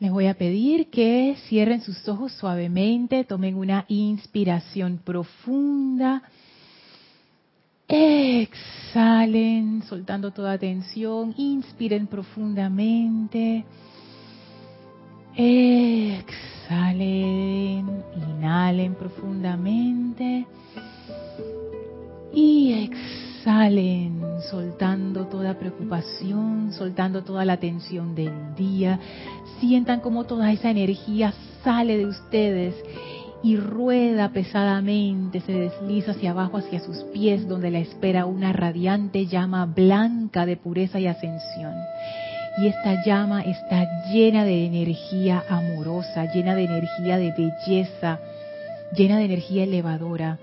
Les voy a pedir que cierren sus ojos suavemente, tomen una inspiración profunda. Exhalen, soltando toda tensión. Inspiren profundamente. Exhalen, inhalen profundamente. Y exhalen, soltando toda preocupación, soltando toda la tensión del día. Sientan como toda esa energía sale de ustedes y rueda pesadamente, se desliza hacia abajo, hacia sus pies, donde la espera una radiante llama blanca de pureza y ascensión. Y esta llama está llena de energía amorosa, llena de energía de belleza, llena de energía elevadora.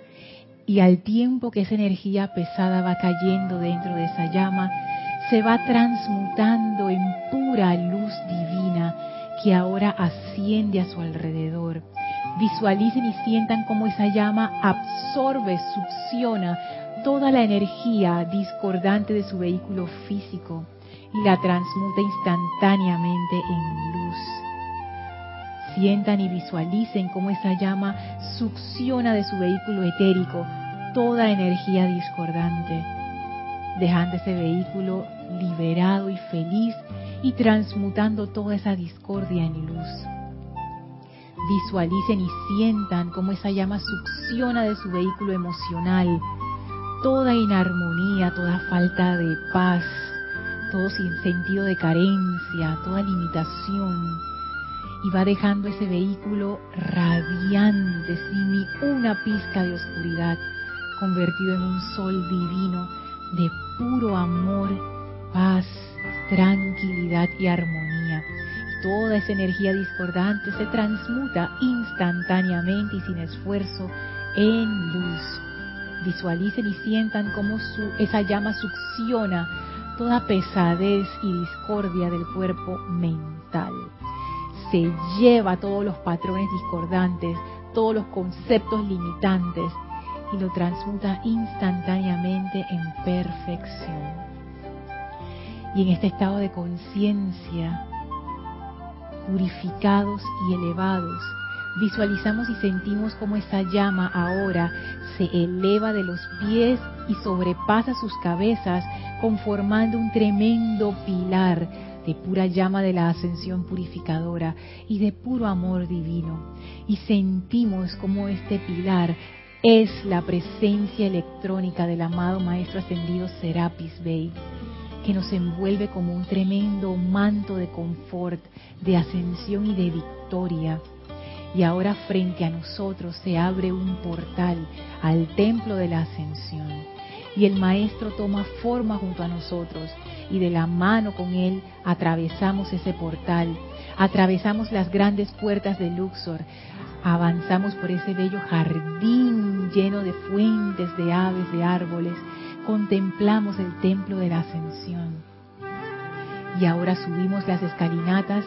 Y al tiempo que esa energía pesada va cayendo dentro de esa llama, se va transmutando en pura luz divina que ahora asciende a su alrededor Visualicen y sientan cómo esa llama absorbe, succiona toda la energía discordante de su vehículo físico y la transmuta instantáneamente en luz. Sientan y visualicen cómo esa llama succiona de su vehículo etérico toda energía discordante, dejando ese vehículo liberado y feliz y transmutando toda esa discordia en luz visualicen y sientan cómo esa llama succiona de su vehículo emocional toda inarmonía, toda falta de paz, todo sentido de carencia, toda limitación. Y va dejando ese vehículo radiante, sin ni una pizca de oscuridad, convertido en un sol divino de puro amor, paz, tranquilidad y armonía toda esa energía discordante se transmuta instantáneamente y sin esfuerzo en luz. Visualicen y sientan cómo su, esa llama succiona toda pesadez y discordia del cuerpo mental. Se lleva todos los patrones discordantes, todos los conceptos limitantes y lo transmuta instantáneamente en perfección. Y en este estado de conciencia purificados y elevados. Visualizamos y sentimos como esa llama ahora se eleva de los pies y sobrepasa sus cabezas, conformando un tremendo pilar de pura llama de la ascensión purificadora y de puro amor divino. Y sentimos como este pilar es la presencia electrónica del amado Maestro Ascendido Serapis Bey que nos envuelve como un tremendo manto de confort, de ascensión y de victoria. Y ahora frente a nosotros se abre un portal al templo de la ascensión. Y el Maestro toma forma junto a nosotros y de la mano con Él atravesamos ese portal, atravesamos las grandes puertas de Luxor, avanzamos por ese bello jardín lleno de fuentes, de aves, de árboles, contemplamos el templo de la ascensión. Y ahora subimos las escalinatas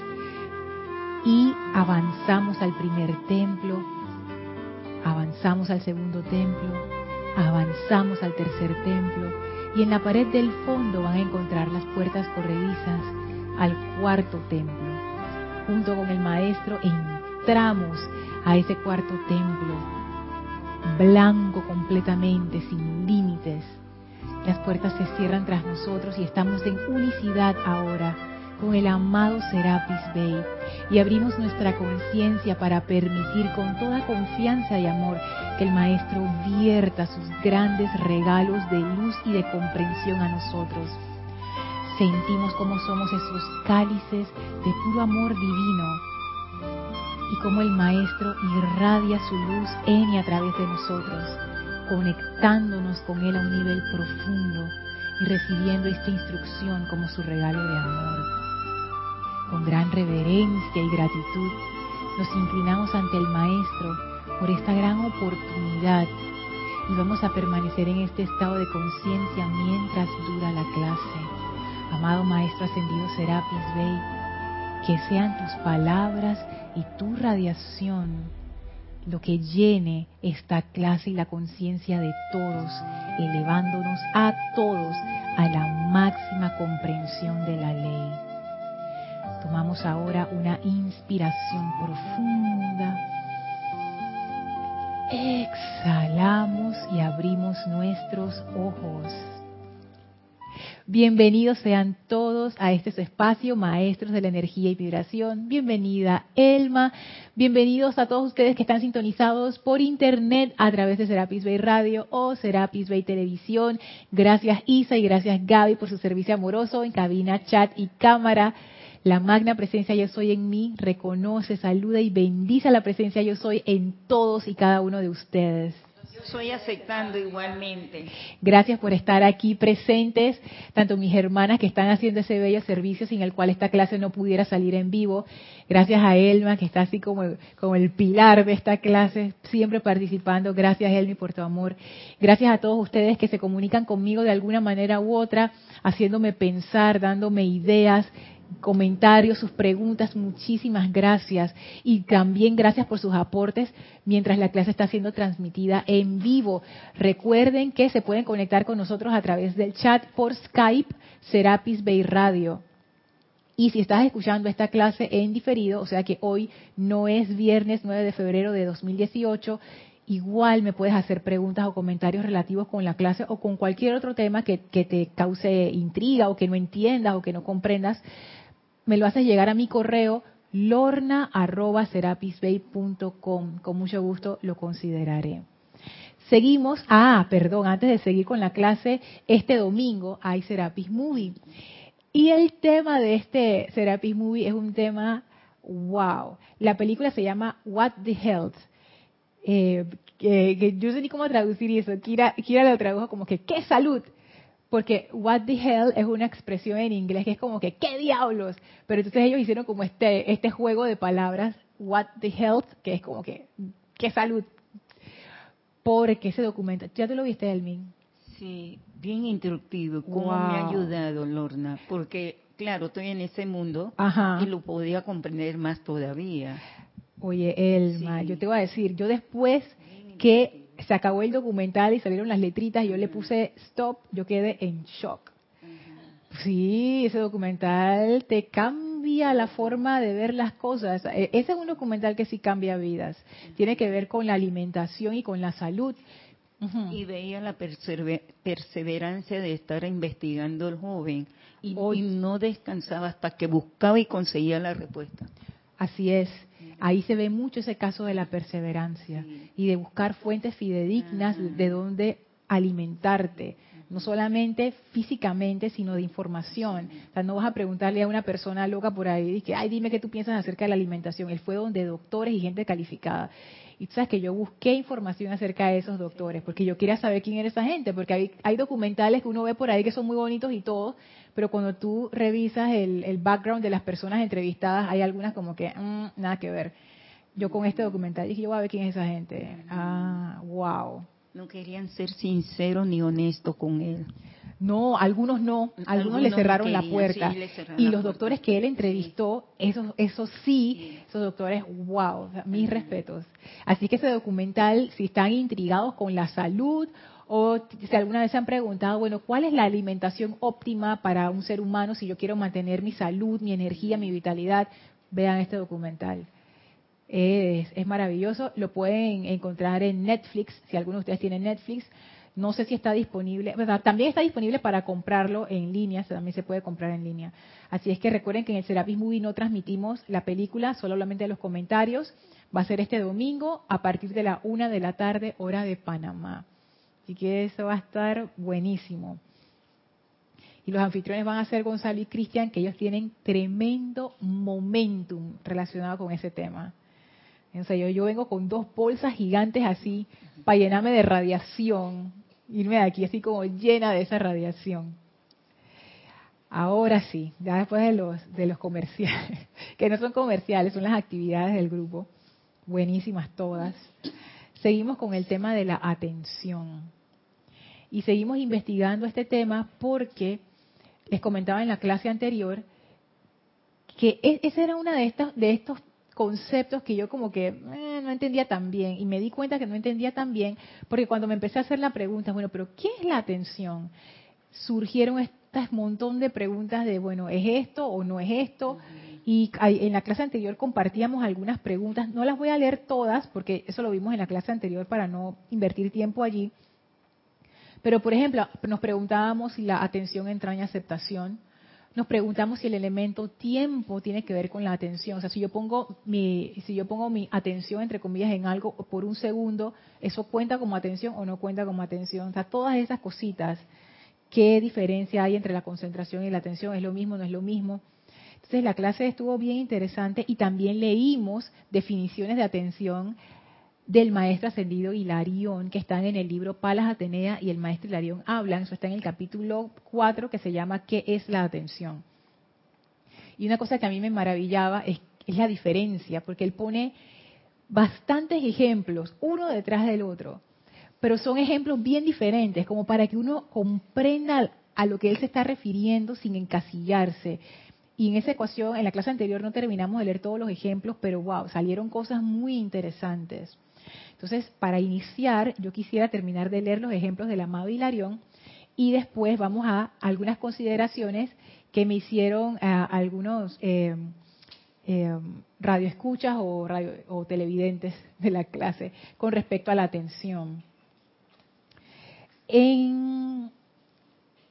y avanzamos al primer templo, avanzamos al segundo templo, avanzamos al tercer templo y en la pared del fondo van a encontrar las puertas corredizas al cuarto templo. Junto con el maestro entramos a ese cuarto templo, blanco completamente, sin límites, las puertas se cierran tras nosotros y estamos en unicidad ahora con el amado Serapis Bey. Y abrimos nuestra conciencia para permitir con toda confianza y amor que el Maestro vierta sus grandes regalos de luz y de comprensión a nosotros. Sentimos como somos esos cálices de puro amor divino y como el Maestro irradia su luz en y a través de nosotros conectándonos con Él a un nivel profundo y recibiendo esta instrucción como su regalo de amor. Con gran reverencia y gratitud nos inclinamos ante el Maestro por esta gran oportunidad y vamos a permanecer en este estado de conciencia mientras dura la clase. Amado Maestro Ascendido Serapis Bey, que sean tus palabras y tu radiación lo que llene esta clase y la conciencia de todos, elevándonos a todos a la máxima comprensión de la ley. Tomamos ahora una inspiración profunda. Exhalamos y abrimos nuestros ojos. Bienvenidos sean todos a este espacio, maestros de la energía y vibración. Bienvenida Elma. Bienvenidos a todos ustedes que están sintonizados por internet a través de Serapis Bay Radio o Serapis Bay Televisión. Gracias Isa y gracias Gaby por su servicio amoroso en cabina, chat y cámara. La magna presencia yo soy en mí reconoce, saluda y bendice la presencia yo soy en todos y cada uno de ustedes. Estoy aceptando igualmente. Gracias por estar aquí presentes, tanto mis hermanas que están haciendo ese bello servicio sin el cual esta clase no pudiera salir en vivo. Gracias a Elma, que está así como, como el pilar de esta clase, siempre participando. Gracias, Elmi, por tu amor. Gracias a todos ustedes que se comunican conmigo de alguna manera u otra, haciéndome pensar, dándome ideas, comentarios, sus preguntas, muchísimas gracias. Y también gracias por sus aportes mientras la clase está siendo transmitida en vivo. Recuerden que se pueden conectar con nosotros a través del chat por Skype, Serapis Bay Radio. Y si estás escuchando esta clase en diferido, o sea que hoy no es viernes 9 de febrero de 2018, igual me puedes hacer preguntas o comentarios relativos con la clase o con cualquier otro tema que, que te cause intriga o que no entiendas o que no comprendas me lo haces llegar a mi correo lorna.serapisbay.com. Con mucho gusto lo consideraré. Seguimos, ah, perdón, antes de seguir con la clase, este domingo hay Serapis Movie. Y el tema de este Serapis Movie es un tema, wow. La película se llama What the Health. Eh, que, yo sé ni cómo traducir eso. Kira, Kira lo tradujo como que, ¿qué salud? Porque what the hell es una expresión en inglés que es como que ¿qué diablos? Pero entonces ellos hicieron como este este juego de palabras what the hell que es como que qué salud. Porque ese documento, ¿ya te lo viste, Elmin? Sí, bien instructivo, cómo me ha ayudado Lorna, porque claro, estoy en ese mundo y lo podía comprender más todavía. Oye, Elma, yo te voy a decir, yo después que se acabó el documental y salieron las letritas y yo le puse stop, yo quedé en shock. Sí, ese documental te cambia la forma de ver las cosas. E, ese es un documental que sí cambia vidas. Tiene que ver con la alimentación y con la salud. Y veía la perseverancia de estar investigando el joven y, y no descansaba hasta que buscaba y conseguía la respuesta. Así es. Ahí se ve mucho ese caso de la perseverancia y de buscar fuentes fidedignas de donde alimentarte, no solamente físicamente, sino de información. O sea, no vas a preguntarle a una persona loca por ahí, y que, ay, dime qué tú piensas acerca de la alimentación. Él fue donde doctores y gente calificada. Y tú sabes que yo busqué información acerca de esos doctores, porque yo quería saber quién era esa gente, porque hay, hay documentales que uno ve por ahí que son muy bonitos y todo, pero cuando tú revisas el, background de las personas entrevistadas, hay algunas como que mm, nada que ver. Yo con este documental dije, yo voy a ver quién es esa gente. Ah, wow. No querían ser sinceros ni honestos con él. No, algunos no, algunos, le cerraron la puerta. y los doctores que él entrevistó, esos, esos sí, esos doctores, wow, mis respetos. Así que ese documental, si están intrigados con la salud o si alguna vez se han preguntado, bueno, ¿cuál es la alimentación óptima para un ser humano si yo quiero mantener mi salud, mi energía, mi vitalidad? Vean este documental. Es, es maravilloso. Lo pueden encontrar en Netflix, si alguno de ustedes tiene Netflix. No sé si está disponible, también está disponible para comprarlo en línea, también se puede comprar en línea. Así es que recuerden que en el Serapis Movie no transmitimos la película, solamente los comentarios. Va a ser este domingo a partir de la una de la tarde, hora de Panamá. Así que eso va a estar buenísimo. Y los anfitriones van a ser Gonzalo y Cristian, que ellos tienen tremendo momentum relacionado con ese tema. O yo, yo vengo con dos bolsas gigantes así para llenarme de radiación, irme de aquí así como llena de esa radiación. Ahora sí, ya después de los, de los comerciales, que no son comerciales, son las actividades del grupo, buenísimas todas. Seguimos con el tema de la atención. Y seguimos investigando este tema porque les comentaba en la clase anterior que e, ese era uno de estos, de estos conceptos que yo como que eh, no entendía tan bien y me di cuenta que no entendía tan bien porque cuando me empecé a hacer la pregunta, bueno, pero ¿qué es la atención? Surgieron este montón de preguntas de, bueno, ¿es esto o no es esto? Y en la clase anterior compartíamos algunas preguntas. No las voy a leer todas porque eso lo vimos en la clase anterior para no invertir tiempo allí. Pero, por ejemplo, nos preguntábamos si la atención entraña aceptación. Nos preguntamos si el elemento tiempo tiene que ver con la atención. O sea, si yo pongo mi, si yo pongo mi atención, entre comillas, en algo por un segundo, ¿eso cuenta como atención o no cuenta como atención? O sea, todas esas cositas. ¿Qué diferencia hay entre la concentración y la atención? ¿Es lo mismo? ¿No es lo mismo? Entonces la clase estuvo bien interesante y también leímos definiciones de atención del maestro ascendido Hilarión, que están en el libro Palas Atenea y el maestro Hilarión hablan, eso está en el capítulo 4 que se llama ¿Qué es la atención? Y una cosa que a mí me maravillaba es, es la diferencia, porque él pone bastantes ejemplos, uno detrás del otro, pero son ejemplos bien diferentes, como para que uno comprenda a lo que él se está refiriendo sin encasillarse. Y en esa ecuación, en la clase anterior no terminamos de leer todos los ejemplos, pero wow, salieron cosas muy interesantes. Entonces, para iniciar, yo quisiera terminar de leer los ejemplos del amado Hilarión y después vamos a algunas consideraciones que me hicieron eh, algunos eh, eh, radioescuchas o, televidentes de la clase con respecto a la atención. En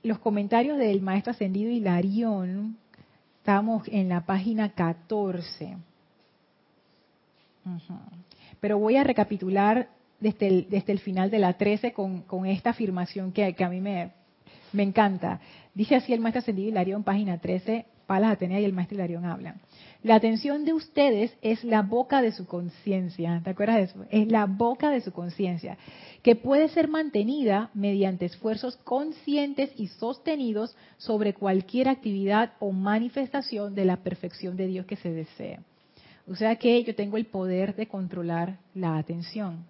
los comentarios del maestro ascendido Hilarión, estamos en la página 14 pero voy a recapitular desde el, final de la 13 con, esta afirmación que, a mí me, me encanta. Dice así el maestro ascendido Hilarión, página 13, Palas Atenea y el maestro Hilarión hablan. La atención de ustedes es la boca de su conciencia, ¿te acuerdas de eso? Es la boca de su conciencia, que puede ser mantenida mediante esfuerzos conscientes y sostenidos sobre cualquier actividad o manifestación de la perfección de Dios que se desee. O sea que yo tengo el poder de controlar la atención.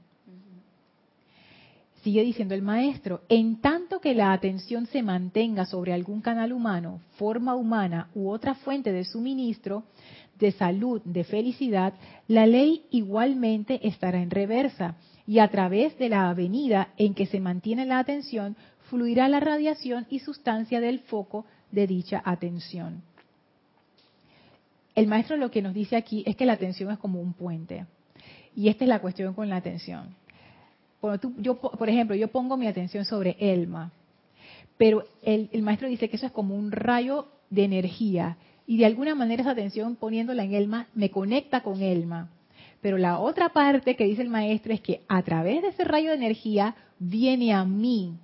Sigue diciendo el maestro, en tanto que la atención se mantenga sobre algún canal humano, forma humana u otra fuente de suministro, de salud, de felicidad, la ley igualmente estará en reversa y a través de la avenida en que se mantiene la atención fluirá la radiación y sustancia del foco de dicha atención el maestro lo que nos dice aquí es que la atención es como un puente. Y esta es la cuestión con la atención. yo, por ejemplo, yo pongo mi atención sobre Elma, pero el, el, maestro dice que eso es como un rayo de energía. Y de alguna manera esa atención poniéndola en Elma me conecta con Elma. Pero la otra parte que dice el maestro es que a través de ese rayo de energía viene a mí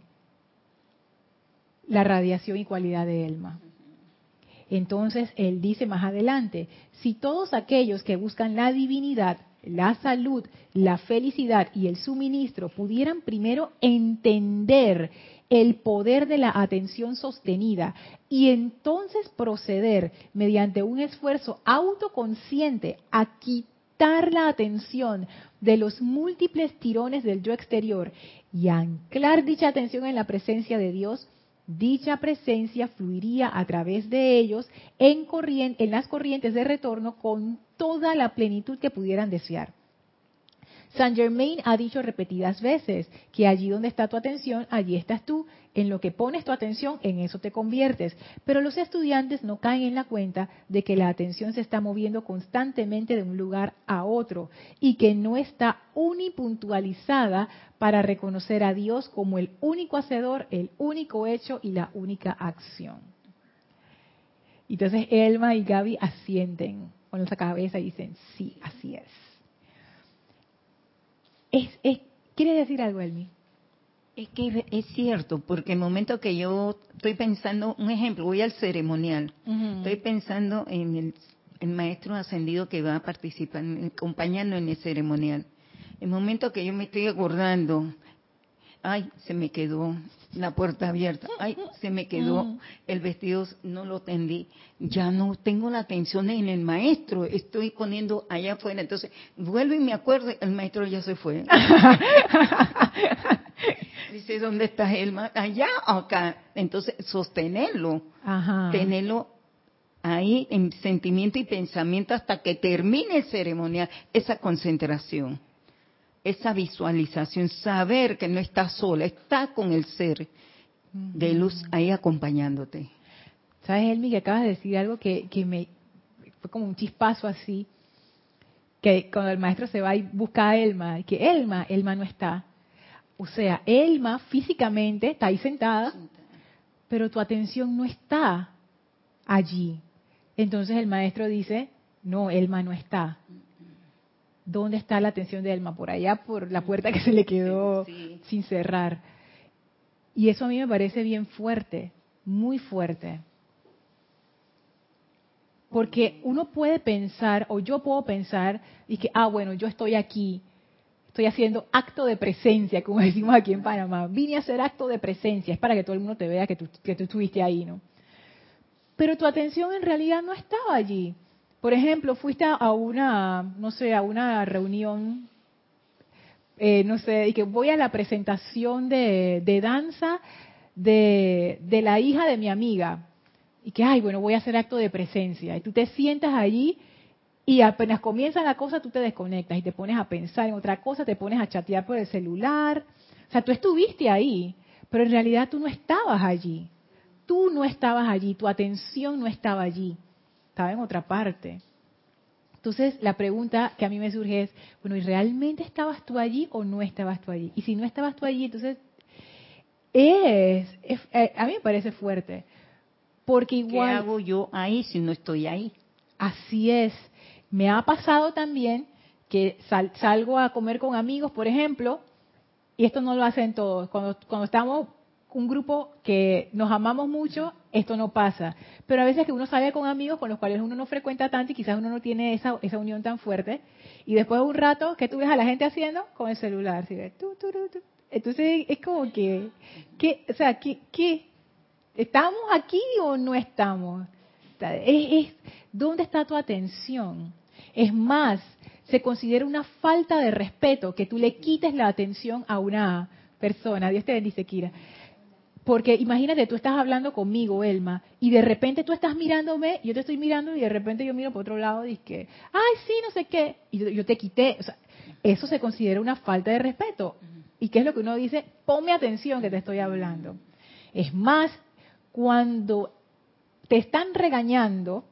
la radiación y cualidad de Elma. Entonces él dice más adelante, si todos aquellos que buscan la divinidad, la salud, la felicidad y el suministro pudieran primero entender el poder de la atención sostenida y entonces proceder mediante un esfuerzo autoconsciente a quitar la atención de los múltiples tirones del yo exterior y anclar dicha atención en la presencia de Dios, dicha presencia fluiría a través de ellos en, las corrientes de retorno con toda la plenitud que pudieran desear. Saint Germain ha dicho repetidas veces que allí donde está tu atención, allí estás tú. En lo que pones tu atención, en eso te conviertes. Pero los estudiantes no caen en la cuenta de que la atención se está moviendo constantemente de un lugar a otro y que no está unipuntualizada para reconocer a Dios como el único hacedor, el único hecho y la única acción. Entonces Elma y Gaby asienten con esa cabeza y dicen, sí, así es. Es, ¿Quiere decir algo, Elmi? Es que es cierto, porque el momento que yo estoy pensando, un ejemplo, voy al ceremonial, estoy pensando en el, maestro ascendido que va a participar, acompañando en el ceremonial. El momento que yo me estoy acordando, ay, se me quedó la puerta abierta, ay, se me quedó mm. el vestido, no lo tendí, ya no tengo la atención en el maestro, estoy poniendo allá afuera, entonces vuelvo y me acuerdo, el maestro ya se fue. Dice, ¿dónde está el Allá acá. Entonces, sostenerlo, tenerlo ahí en sentimiento y pensamiento hasta que termine el ceremonial, esa concentración esa visualización, saber que no estás sola, está con el ser de luz ahí acompañándote. Sabes, Elmi, que acabas de decir algo que, me, fue como un chispazo así, que cuando el maestro se va y busca a Elma, que Elma, Elma no está. O sea, Elma físicamente está ahí sentada, pero tu atención no está allí. Entonces el maestro dice, no, Elma no está. ¿Dónde está la atención de Elma? Por allá, por la puerta que se le quedó sin cerrar. Y eso a mí me parece bien fuerte, muy fuerte. Porque uno puede pensar, o yo puedo pensar, y que, ah, bueno, yo estoy aquí, estoy haciendo acto de presencia, como decimos aquí en Panamá. Vine a hacer acto de presencia, es para que todo el mundo te vea que tú, que tú estuviste ahí, ¿no? Pero tu atención en realidad no estaba allí. Por ejemplo, fuiste a una, no sé, a una reunión, eh, no sé, y que voy a la presentación de, danza de, de la hija de mi amiga y que, ay, bueno, voy a hacer acto de presencia. Y tú te sientas allí y apenas comienza la cosa, tú te desconectas y te pones a pensar en otra cosa, te pones a chatear por el celular. O sea, tú estuviste ahí, pero en realidad tú no estabas allí. Tú no estabas allí, tu atención no estaba allí, estaba en otra parte. Entonces, la pregunta que a mí me surge es, bueno, ¿y realmente estabas tú allí o no estabas tú allí? Y si no estabas tú allí, entonces es, eh, a mí me parece fuerte, porque igual... ¿Qué hago yo ahí si no estoy ahí? Así es. Me ha pasado también que salgo a comer con amigos, por ejemplo, y esto no lo hacen todos. Cuando, cuando estamos un grupo que nos amamos mucho, esto no pasa. Pero a veces que uno sale con amigos con los cuales uno no frecuenta tanto y quizás uno no tiene esa, esa unión tan fuerte. Y después de un rato, ¿qué tú ves a la gente haciendo? Con el celular. Entonces es como que, ¿qué, o sea, ¿qué, ¿Estamos aquí o no estamos? Es, ¿Dónde está tu atención? Es más, se considera una falta de respeto que tú le quites la atención a una persona. Dios te bendice, Kira. Porque imagínate, tú estás hablando conmigo, Elma, y de repente tú estás mirándome, yo te estoy mirando y de repente yo miro por otro lado y que, ay, sí, no sé qué, y yo, te quité. O sea, eso se considera una falta de respeto. ¿Y qué es lo que uno dice? Ponme atención que te estoy hablando. Es más, cuando te están regañando,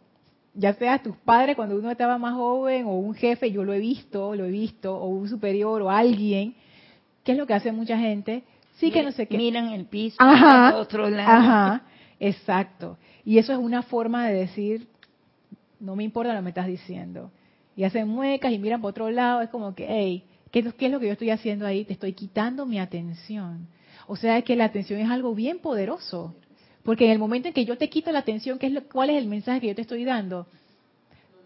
ya sea tus padres cuando uno estaba más joven o un jefe, yo lo he visto, lo he visto, o un superior o alguien, ¿qué es lo que hace mucha gente? Sí que no sé qué. Miran el piso, ajá, otro lado. Ajá, exacto. Y eso es una forma de decir, no me importa lo que me estás diciendo. Y hacen muecas y miran por otro lado, es como que, hey, ¿qué, ¿qué es lo que yo estoy haciendo ahí? Te estoy quitando mi atención. O sea que la atención es algo bien poderoso. Porque en el momento en que yo te quito la atención, ¿qué es lo, ¿cuál es el mensaje que yo te estoy dando?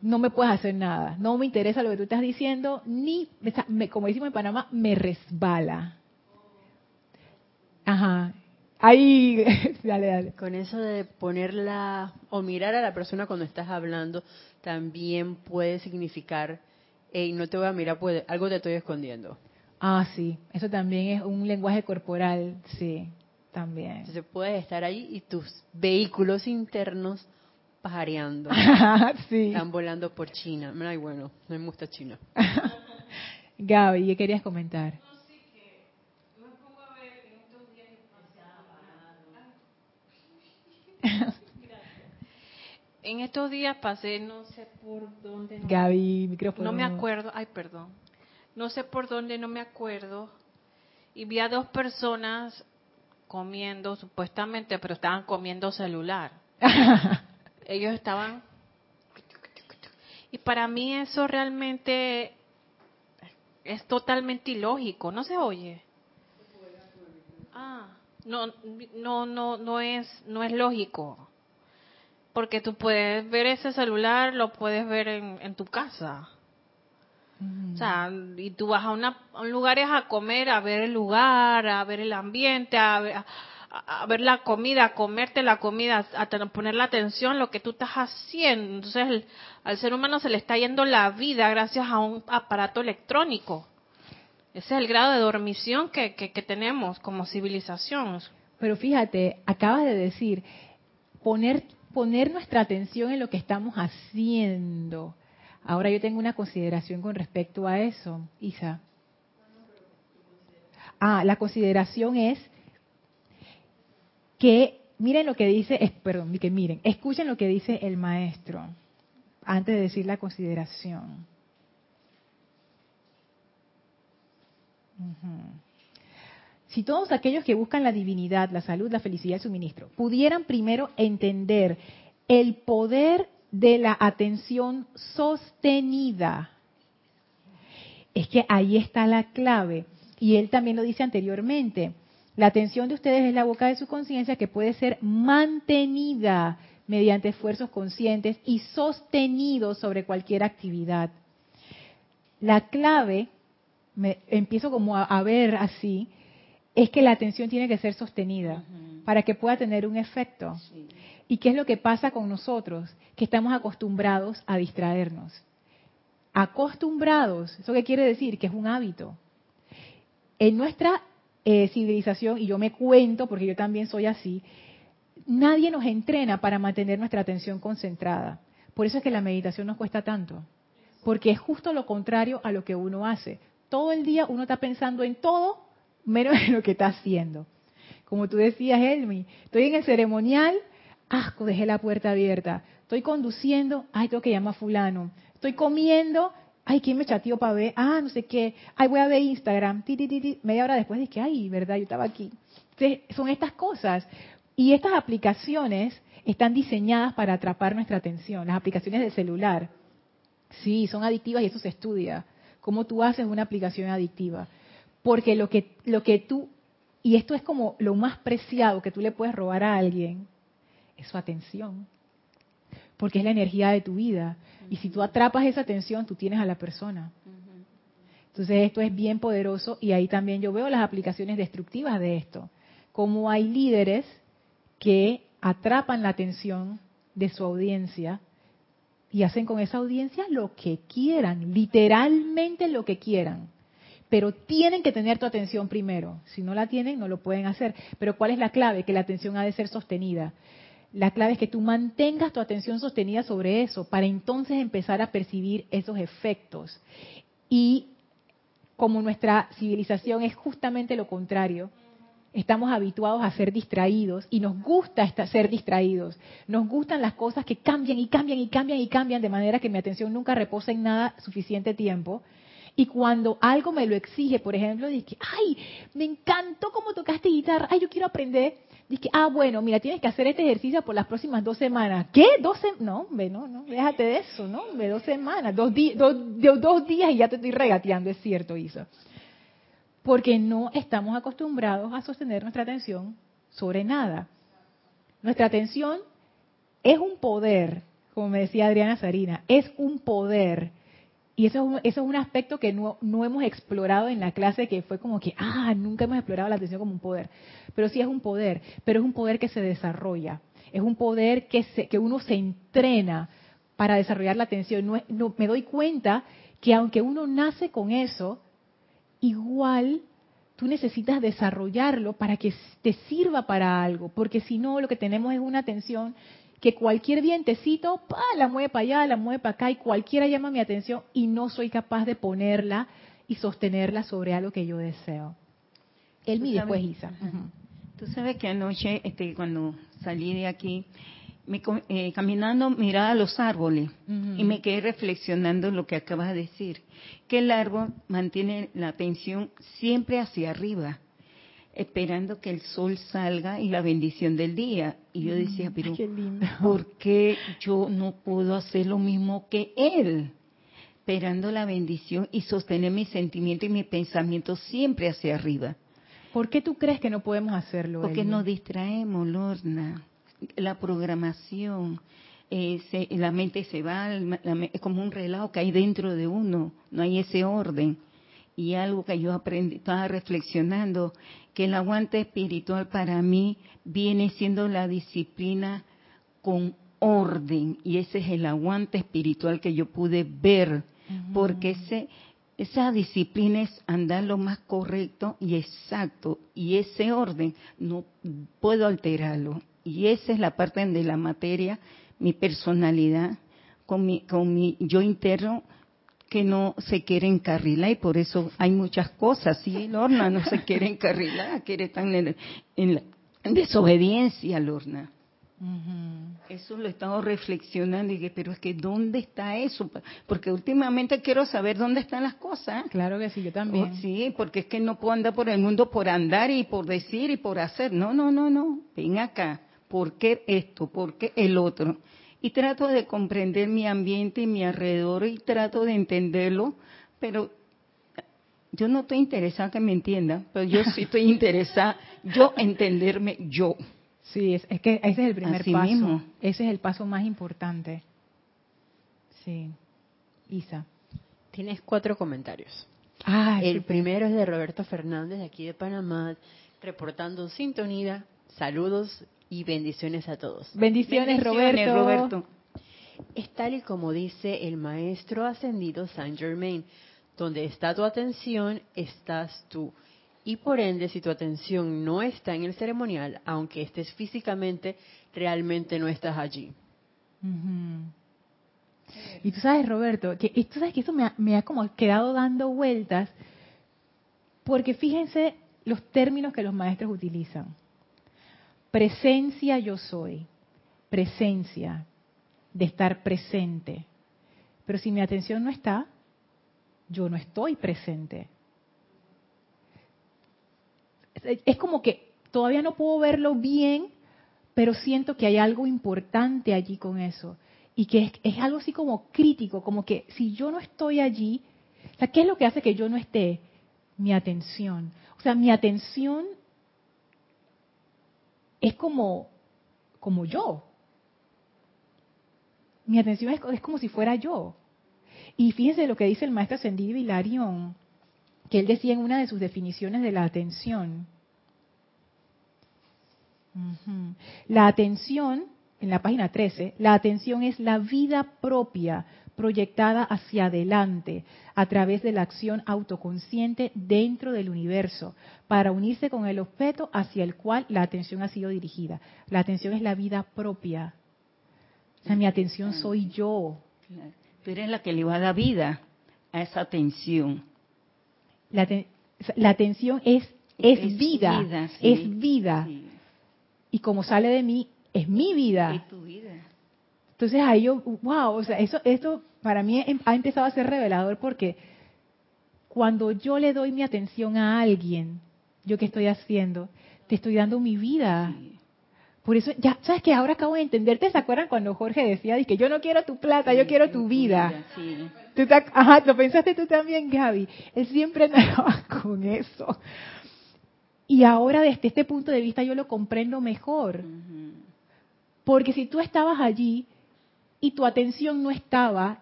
No me puedes hacer nada. No me interesa lo que tú estás diciendo, ni, como decimos en Panamá, me resbala. Ajá. Ahí, dale, dale. Con eso de ponerla o mirar a la persona cuando estás hablando, también puede significar, hey, no te voy a mirar, pues algo te estoy escondiendo. Ah, sí. Eso también es un lenguaje corporal, sí. También. Entonces puedes estar ahí y tus vehículos internos pajareando. sí. Están volando por China. Ay, bueno, no me gusta China. Gaby, ¿qué querías comentar? En estos días pasé, no sé por dónde. No, Gaby, micrófono. No me acuerdo, ay, perdón. No sé por dónde, no me acuerdo. Y vi a dos personas comiendo supuestamente, pero estaban comiendo celular. Ellos estaban... Y para mí eso realmente es totalmente ilógico, no se oye. Ah, no, no, no, no es, no es lógico, porque tú puedes ver ese celular, lo puedes ver en, en tu casa. O sea, y tú vas a, una, un lugar a comer, a ver el lugar, a ver el ambiente, a ver, a, ver la comida, a comerte la comida, a, poner la atención lo que tú estás haciendo. Entonces, al ser humano se le está yendo la vida gracias a un aparato electrónico. Ese es el grado de dormición que, que, que tenemos como civilización. Pero fíjate, acabas de decir, poner, poner nuestra atención en lo que estamos haciendo Ahora yo tengo una consideración con respecto a eso, Isa. Ah, la consideración es que miren lo que dice, perdón, que miren, escuchen lo que dice el maestro. antes de decir la consideración. Si todos aquellos que buscan la divinidad, la salud, la felicidad y suministro pudieran primero entender el poder de la atención sostenida, es que ahí está la clave. Y él también lo dice anteriormente. La atención de ustedes es la boca de su conciencia que puede ser mantenida mediante esfuerzos conscientes y sostenidos sobre cualquier actividad. La clave, me, empiezo como a, ver así, es que la atención tiene que ser sostenida para que pueda tener un efecto. ¿Y qué es lo que pasa con nosotros? Que estamos acostumbrados a distraernos. Acostumbrados, ¿eso qué quiere decir? Que es un hábito. En nuestra eh, civilización, y yo me cuento porque yo también soy así, nadie nos entrena para mantener nuestra atención concentrada. Por eso es que la meditación nos cuesta tanto. Porque es justo lo contrario a lo que uno hace. Todo el día uno está pensando en todo menos en lo que está haciendo. Como tú decías, Elmi, estoy en el ceremonial, asco, dejé la puerta abierta. Estoy conduciendo, ay, tengo que llamar a fulano. Estoy comiendo, ay, ¿quién me chateó para ver? Ah, no sé qué. Ay, voy a ver Instagram. Media hora después dije, ay, verdad, yo estaba aquí. Son estas cosas. Y estas aplicaciones están diseñadas para atrapar nuestra atención. Las aplicaciones de celular, sí, son adictivas y eso se estudia. Cómo tú haces una aplicación adictiva. Porque lo que, lo que tú, y esto es como lo más preciado que tú le puedes robar a alguien, es su atención. Porque es la energía de tu vida. Y si tú atrapas esa atención, tú tienes a la persona. Entonces esto es bien poderoso y ahí también yo veo las aplicaciones destructivas de esto. Como hay líderes que atrapan la atención de su audiencia y hacen con esa audiencia lo que quieran, literalmente lo que quieran. Pero tienen que tener tu atención primero. Si no la tienen, no lo pueden hacer. Pero ¿cuál es la clave? Que la atención ha de ser sostenida. La clave es que tú mantengas tu atención sostenida sobre eso para entonces empezar a percibir esos efectos. Y como nuestra civilización es justamente lo contrario, estamos habituados a ser distraídos y nos gusta ser distraídos. Nos gustan las cosas que cambian y cambian y cambian y cambian de manera que mi atención nunca reposa en nada suficiente tiempo. Y cuando algo me lo exige, por ejemplo, dije, ay, me encantó cómo tocaste guitarra, ay, yo quiero aprender. Dije, ah, bueno, mira, tienes que hacer este ejercicio por las próximas dos semanas. ¿Qué? ¿Dos semanas? No, no, no, déjate de eso, ¿no? De dos semanas, dos, dos, dos días y ya te estoy regateando, es cierto, Isa porque no estamos acostumbrados a sostener nuestra atención sobre nada. Nuestra atención es un poder, como me decía Adriana Sarina, es un poder. Y eso es un, aspecto que no, hemos explorado en la clase, que fue como que, ah, nunca hemos explorado la atención como un poder. Pero sí es un poder, pero es un poder que se desarrolla. Es un poder que, se, que uno se entrena para desarrollar la atención. no, me doy cuenta que aunque uno nace con eso, igual tú necesitas desarrollarlo para que te sirva para algo, porque si no, lo que tenemos es una atención que cualquier vientecito, pa, la mueve para allá, la mueve para acá, y cualquiera llama mi atención y no soy capaz de ponerla y sostenerla sobre algo que yo deseo. Él y después Isa. Tú sabes que anoche, este, cuando salí de aquí, me, eh, caminando miraba los árboles y me quedé reflexionando lo que acabas de decir, que el árbol mantiene la atención siempre hacia arriba, esperando que el sol salga y la bendición del día. Y yo decía, mm, pero ¿por qué yo no puedo hacer lo mismo que él? Esperando la bendición y sostener mi sentimiento y mi pensamiento siempre hacia arriba. ¿Por qué tú crees que no podemos hacerlo? Porque nos distraemos, Lorna la programación, eh, la mente se va, es como un relajo que hay dentro de uno, no hay ese orden. Y algo que yo aprendí, estaba reflexionando, que el aguante espiritual para mí viene siendo la disciplina con orden, y ese es el aguante espiritual que yo pude ver, porque ese, esa disciplina es andar lo más correcto y exacto, y ese orden no puedo alterarlo. Y esa es la parte de la materia, mi personalidad, con mi, con mi yo interno que no se quiere encarrilar y por eso hay muchas cosas. Sí, Lorna no se quiere encarrilar, quiere estar en, en, la desobediencia, Lorna. Eso lo he estado reflexionando y dije, pero es que ¿dónde está eso? Porque últimamente quiero saber dónde están las cosas. Claro que sí, yo también. Oh, sí, porque es que no puedo andar por el mundo por andar y por decir y por hacer. No, no, no, no. Ven acá. ¿Por qué esto? ¿Por qué el otro? Y trato de comprender mi ambiente y mi alrededor y trato de entenderlo, pero yo no estoy interesada que me entiendan, pero yo sí estoy interesada yo entenderme yo. Sí, es, que ese es el primer paso. Ese es el paso más importante. Sí. Isa. Tienes cuatro comentarios. Ah, el primero es de Roberto Fernández, de aquí de Panamá, reportando sintonía. Saludos y bendiciones a todos. Bendiciones, Roberto. Roberto. Es tal y como dice el maestro ascendido Saint Germain. Donde está tu atención, estás tú. Y por ende, si tu atención no está en el ceremonial, aunque estés físicamente, realmente no estás allí. Y tú sabes, Roberto, que tú sabes que eso me ha, como quedado dando vueltas, porque fíjense los términos que los maestros utilizan. Presencia yo soy, presencia de estar presente. Pero si mi atención no está, yo no estoy presente es como que todavía no puedo verlo bien, pero siento que hay algo importante allí con eso. Y que es, algo así como crítico, como que si yo no estoy allí, ¿qué es lo que hace que yo no esté? Mi atención. O sea, mi atención es como, como yo. Mi atención es, es como si fuera yo. Y fíjense lo que dice el maestro ascendido Hilarión, que él decía en una de sus definiciones de la atención. La atención, en la página 13, la atención es la vida propia proyectada hacia adelante a través de la acción autoconsciente dentro del universo para unirse con el objeto hacia el cual la atención ha sido dirigida. La atención es la vida propia. O sea, mi atención soy yo. Tú eres la que le va a dar vida a esa atención. La, atención es, es, vida, es vida y como sale de mí, es mi vida. Es tu vida. Entonces ahí yo, wow, o sea, eso, esto para mí em, ha empezado a ser revelador porque cuando yo le doy mi atención a alguien, yo qué estoy haciendo, te estoy dando mi vida. Por eso, ya, ¿sabes que Ahora acabo de entenderte, ¿se acuerdan cuando Jorge decía, que yo no quiero tu plata, yo quiero tu vida? ¿Tú ajá, lo pensaste tú también, Gaby. Él siempre andaba con eso. Y ahora desde este punto de vista yo lo comprendo mejor. Porque si tú estabas allí y tu atención no estaba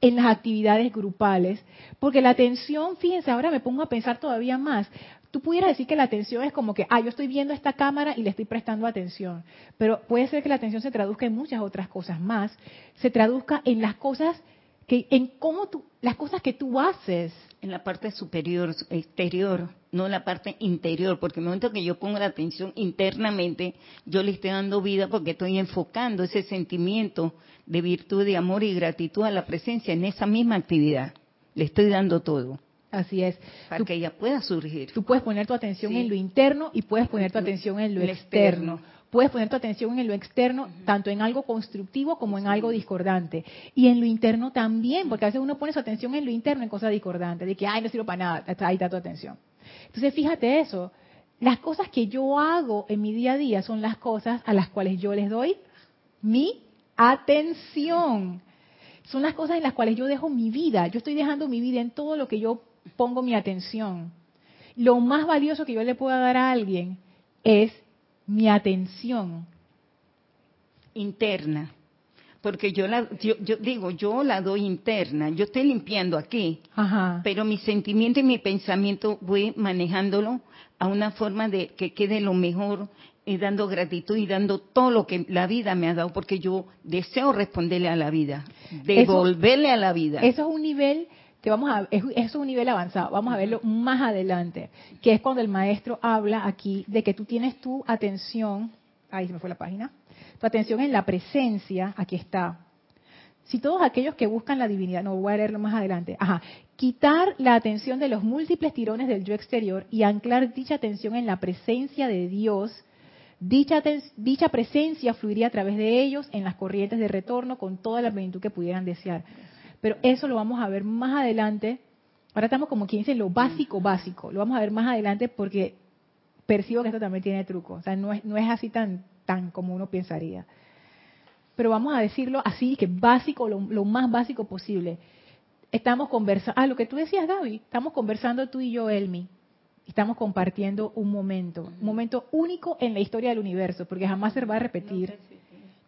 en las actividades grupales, porque la atención, fíjense, ahora me pongo a pensar todavía más, tú pudieras decir que la atención es como que, ah, yo estoy viendo esta cámara y le estoy prestando atención, pero puede ser que la atención se traduzca en muchas otras cosas más, se traduzca en las cosas que, en cómo tú, las cosas que tú haces, en la parte superior, exterior, no en la parte interior, porque en el momento que yo pongo la atención internamente, yo le estoy dando vida porque estoy enfocando ese sentimiento de virtud, de amor y gratitud a la presencia en esa misma actividad. Le estoy dando todo. Así es. Para que ella pueda surgir. Tú puedes poner tu atención en lo interno y puedes poner tu atención en lo externo puedes poner tu atención en lo externo, tanto en algo constructivo como en algo discordante. Y en lo interno también, porque a veces uno pone su atención en lo interno en cosas discordantes, de que, ay, no sirve para nada, ahí está tu atención. Entonces, fíjate eso. Las cosas que yo hago en mi día a día son las cosas a las cuales yo les doy mi atención. Son las cosas en las cuales yo dejo mi vida. Yo estoy dejando mi vida en todo lo que yo pongo mi atención. Lo más valioso que yo le puedo dar a alguien es mi atención interna. Porque yo, la, yo, digo, yo la doy interna, yo estoy limpiando aquí, pero mi sentimiento y mi pensamiento voy manejándolo a una forma de que quede lo mejor y dando gratitud y dando todo lo que la vida me ha dado, porque yo deseo responderle a la vida, devolverle a la vida. Eso es un nivel que vamos a, eso es un nivel avanzado, vamos a verlo más adelante, que es cuando el maestro habla aquí de que tú tienes tu atención, ahí se me fue la página, tu atención en la presencia, aquí está. Si todos aquellos que buscan la divinidad, no voy a leerlo más adelante, ajá, quitar la atención de los múltiples tirones del yo exterior y anclar dicha atención en la presencia de Dios, Dicha, dicha presencia fluiría a través de ellos en las corrientes de retorno con toda la plenitud que pudieran desear. Pero eso lo vamos a ver más adelante. Ahora estamos como quien dice lo básico, básico. Lo vamos a ver más adelante porque percibo que esto también tiene truco. O sea, no es, no es así tan, tan como uno pensaría. Pero vamos a decirlo así, que básico, lo, lo más básico posible. Estamos conversando, ah, lo que tú decías, Gaby, estamos conversando tú y yo, Elmi. Estamos compartiendo un momento, un momento único en la historia del universo, porque jamás se va a repetir.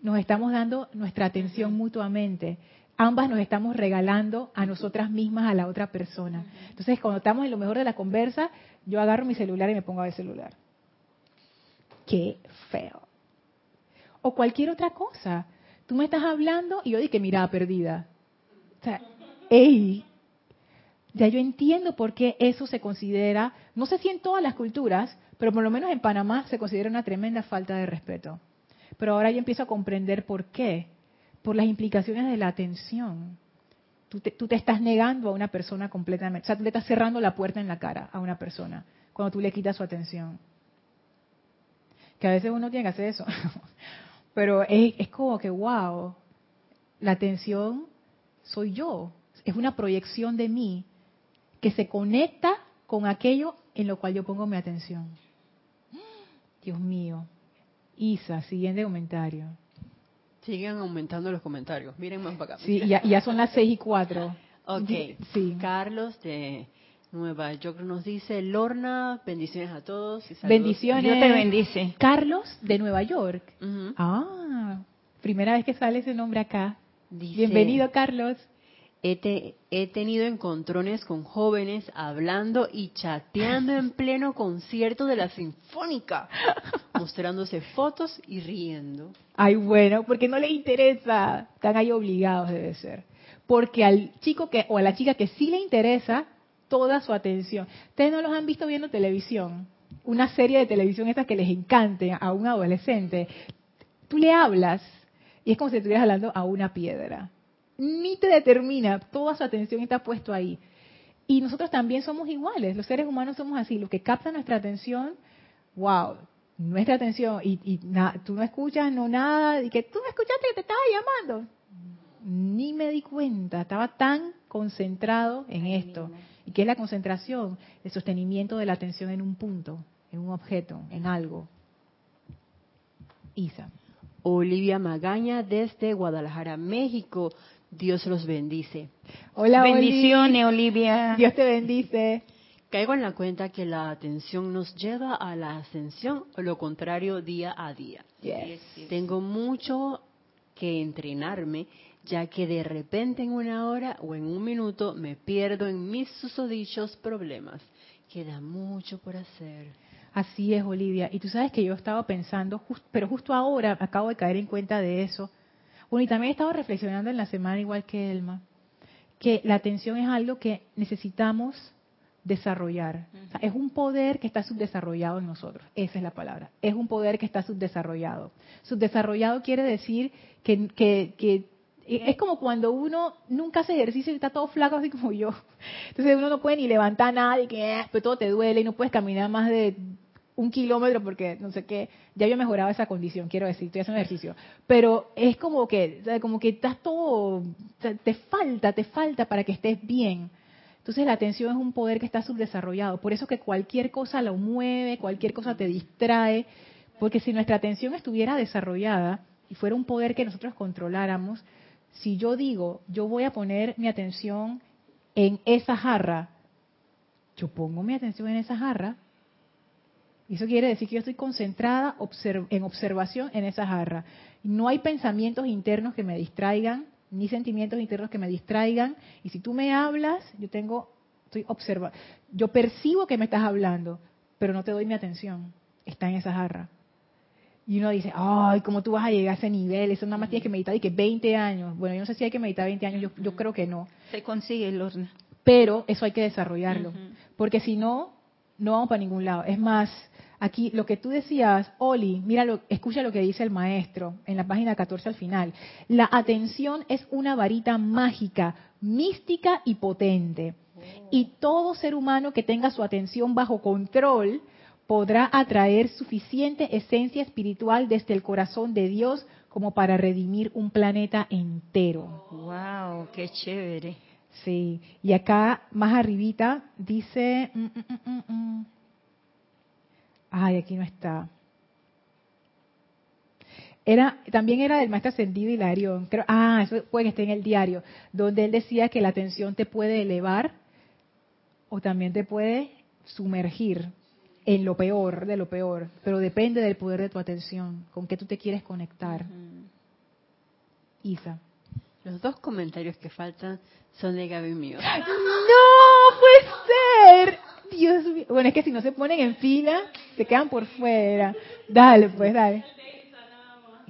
Nos estamos dando nuestra atención mutuamente ambas nos estamos regalando a nosotras mismas, a la otra persona. Entonces, cuando estamos en lo mejor de la conversa, yo agarro mi celular y me pongo a ver celular. Qué feo. O cualquier otra cosa. Tú me estás hablando y yo dije mirada perdida. O sea, ey, ya yo entiendo por qué eso se considera, no sé si en todas las culturas, pero por lo menos en Panamá se considera una tremenda falta de respeto. Pero ahora yo empiezo a comprender por qué por las implicaciones de la atención. Tú te, te, estás negando a una persona completamente, o sea, tú le estás cerrando la puerta en la cara a una persona cuando tú le quitas su atención. Que a veces uno tiene que hacer eso, pero es, es como que, wow, la atención soy yo, es una proyección de mí que se conecta con aquello en lo cual yo pongo mi atención. Dios mío. Isa, siguiente comentario. Siguen aumentando los comentarios. Miren más para acá. Sí, ya, ya son las seis y cuatro. Ok. Sí. Carlos de Nueva York nos dice, Lorna, bendiciones a todos. bendiciones. Dios te bendice. Carlos de Nueva York. Ah, primera vez que sale ese nombre acá. Bienvenido, Carlos. He, he, tenido encontrones con jóvenes hablando y chateando en pleno concierto de la Sinfónica, mostrándose fotos y riendo. Ay, bueno, porque no les interesa, están ahí obligados debe ser. Porque al chico que o a la chica que sí le interesa toda su atención. Ustedes no los han visto viendo televisión, una serie de televisión estas que les encante a un adolescente. Tú le hablas y es como si estuvieras hablando a una piedra ni te determina, toda su atención está puesto ahí. Y nosotros también somos iguales, los seres humanos somos así, los que captan nuestra atención, wow, nuestra atención, y, tú no escuchas, no nada, y que tú me escuchaste que te estaba llamando. Ni me di cuenta, estaba tan concentrado en esto. ¿Y qué es la concentración? El sostenimiento de la atención en un punto, en un objeto, en algo. Isa. Olivia Magaña desde Guadalajara, México. Dios los bendice. Hola, bendiciones, Olivia. Dios te bendice. Caigo en la cuenta que la atención nos lleva a la ascensión o lo contrario día a día. Tengo mucho que entrenarme, ya que de repente en una hora o en un minuto me pierdo en mis susodichos problemas. Queda mucho por hacer. Así es, Olivia. Y tú sabes que yo estaba pensando, pero justo ahora acabo de caer en cuenta de eso bueno, y también he estado reflexionando en la semana, igual que Elma, que la atención es algo que necesitamos desarrollar. es un poder que está subdesarrollado en nosotros. Esa es la palabra. Es un poder que está subdesarrollado. Subdesarrollado quiere decir que, es como cuando uno nunca hace ejercicio y está todo flaco así como yo. Entonces uno no puede ni levantar nada y que pues todo te duele y no puedes caminar más de un kilómetro porque no sé qué, ya había mejorado esa condición, quiero decir, estoy haciendo ejercicio. Pero es como que, como que estás todo, te falta, te falta para que estés bien. Entonces la atención es un poder que está subdesarrollado. Por eso que cualquier cosa lo mueve, cualquier cosa te distrae. Porque si nuestra atención estuviera desarrollada y fuera un poder que nosotros controláramos, si yo digo, yo voy a poner mi atención en esa jarra, yo pongo mi atención en esa jarra eso quiere decir que yo estoy concentrada en observación en esa jarra. No hay pensamientos internos que me distraigan, ni sentimientos internos que me distraigan. Y si tú me hablas, yo tengo, estoy observando, yo percibo que me estás hablando, pero no te doy mi atención. Está en esa jarra. Y uno dice, ay, ¿cómo tú vas a llegar a ese nivel? Eso nada más tienes que meditar y que 20 años. Bueno, yo no sé si hay que meditar 20 años, yo, creo que no. Se consigue, Lorna. Pero eso hay que desarrollarlo. Porque si no, no vamos para ningún lado. Es más, Aquí lo que tú decías, Oli, mira, escucha lo que dice el maestro en la página 14 al final. La atención es una varita mágica, mística y potente. Y todo ser humano que tenga su atención bajo control podrá atraer suficiente esencia espiritual desde el corazón de Dios como para redimir un planeta entero. Wow, qué chévere. Sí, y acá más arribita dice, mm, mm, mm, ay, aquí no está. Era, también era del maestro ascendido Hilarión. Creo, ah, eso puede que esté en el diario, donde él decía que la atención te puede elevar o también te puede sumergir en lo peor de lo peor, pero depende del poder de tu atención, con qué tú te quieres conectar. Isa. Los dos comentarios que faltan son de Gaby mío. ¡No puede ser! Dios mío. Bueno, es que si no se ponen en fila, se quedan por fuera. Dale, pues, dale.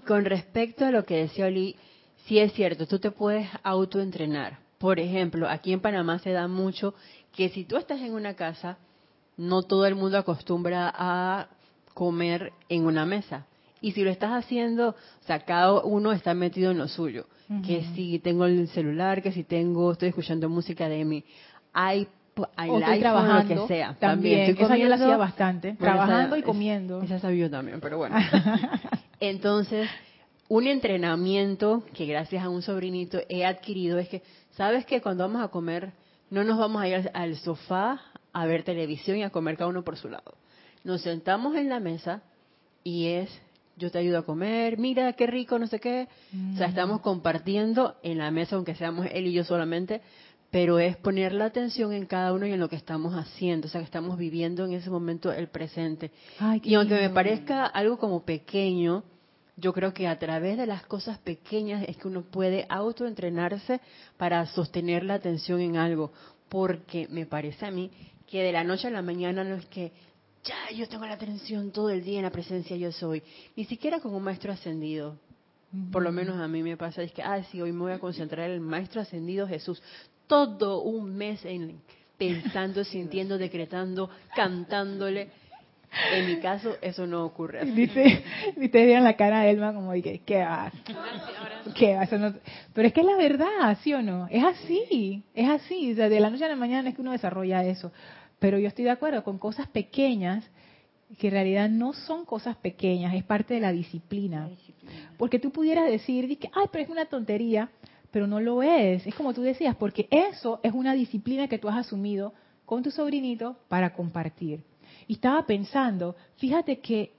Con respecto a lo que decía Oli, sí es cierto, tú te puedes autoentrenar. Por ejemplo, aquí en Panamá se da mucho que si tú estás en una casa, no todo el mundo acostumbra a comer en una mesa. Y si lo estás haciendo, o sea, cada uno está metido en lo suyo. Que si tengo el celular, que si tengo, estoy escuchando música de mi hay estoy trabajando, lo que sea. También, estoy comiendo, esa yo hacía bastante. trabajando y comiendo. Esa sabía también, pero bueno. Entonces, un entrenamiento que gracias a un sobrinito he adquirido es que, ¿sabes que Cuando vamos a comer, no nos vamos a ir al sofá a ver televisión y a comer cada uno por su lado. Nos sentamos en la mesa y es, yo te ayudo a comer, mira qué rico, no sé qué. O sea, estamos mm. compartiendo en la mesa, aunque seamos él y yo solamente, pero es poner la atención en cada uno y en lo que estamos haciendo, o sea, que estamos viviendo en ese momento el presente. y aunque me parezca algo como pequeño, yo creo que a través de las cosas pequeñas es que uno puede autoentrenarse para sostener la atención en algo, porque me parece a mí que de la noche a la mañana no es que ya yo tengo la atención todo el día en la presencia yo soy, ni siquiera con un maestro ascendido. Por lo menos a mí me pasa, es que, ah, sí, hoy me voy a concentrar en el maestro ascendido Jesús todo un mes en, pensando, sintiendo, decretando, cantándole. En mi caso, eso no ocurre así. Dice, dice la cara de Elma como dije, ¿qué va? ¿Qué va? Pero es que es la verdad, ¿sí o no? Es así, es así. O sea, de la noche a la mañana es que uno desarrolla eso. Pero yo estoy de acuerdo con cosas pequeñas que en realidad no son cosas pequeñas, es parte de la disciplina. Porque tú pudieras decir, ay, pero es una tontería pero no lo es. Es como tú decías, porque eso es una disciplina que tú has asumido con tu sobrinito para compartir. Y estaba pensando, fíjate que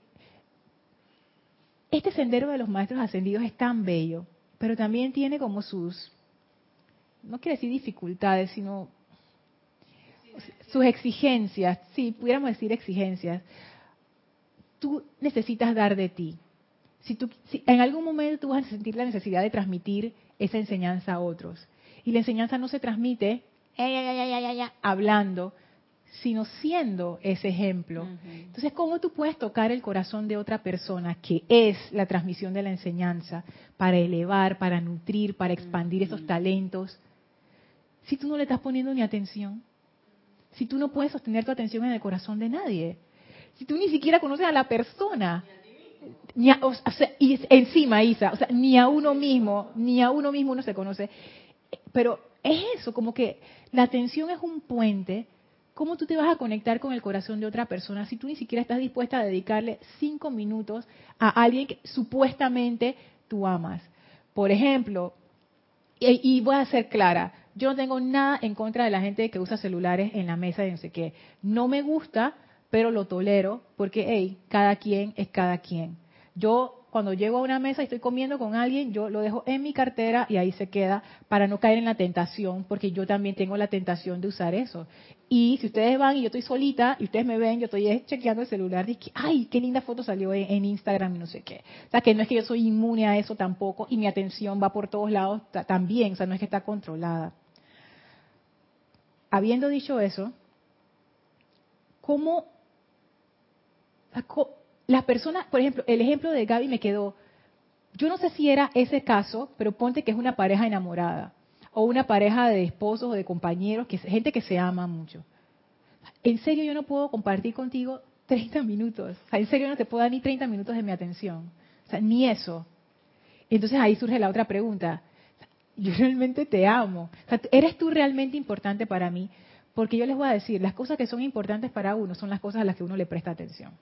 este sendero de los maestros ascendidos es tan bello, pero también tiene como sus, no quiero decir dificultades, sino sus exigencias, sí, pudiéramos decir exigencias. Tú necesitas dar de ti. Si, tú, si en algún momento tú vas a sentir la necesidad de transmitir esa enseñanza a otros. Y la enseñanza no se transmite hablando, sino siendo ese ejemplo. Entonces, ¿cómo tú puedes tocar el corazón de otra persona, que es la transmisión de la enseñanza, para elevar, para nutrir, para expandir esos talentos, si tú no le estás poniendo ni atención? Si tú no puedes sostener tu atención en el corazón de nadie. Si tú ni siquiera conoces a la persona ni y encima, Isa, ni a uno mismo, ni a uno mismo uno se conoce. Pero es eso, como que la atención es un puente. ¿Cómo tú te vas a conectar con el corazón de otra persona si tú ni siquiera estás dispuesta a dedicarle cinco minutos a alguien que supuestamente tú amas? Por ejemplo, y, y voy a ser clara, yo no tengo nada en contra de la gente que usa celulares en la mesa de no sé qué. No me gusta pero lo tolero porque, hey, cada quien es cada quien. Yo cuando llego a una mesa y estoy comiendo con alguien, yo lo dejo en mi cartera y ahí se queda para no caer en la tentación, porque yo también tengo la tentación de usar eso. Y si ustedes van y yo estoy solita y ustedes me ven, yo estoy chequeando el celular y que, ay, qué linda foto salió en, Instagram y no sé qué. O sea, que no es que yo soy inmune a eso tampoco y mi atención va por todos lados también, o sea, no es que está controlada. Habiendo dicho eso, ¿cómo las personas, por ejemplo, el ejemplo de Gaby me quedó, yo no sé si era ese caso, pero ponte que es una pareja enamorada o una pareja de esposos o de compañeros, que gente que se ama mucho. En serio yo no puedo compartir contigo 30 minutos. En serio no te puedo dar ni 30 minutos de mi atención. O sea, ni eso. Entonces ahí surge la otra pregunta. Yo realmente te amo. ¿Eres tú realmente importante para mí? Porque yo les voy a decir, las cosas que son importantes para uno son las cosas a las que uno le presta atención.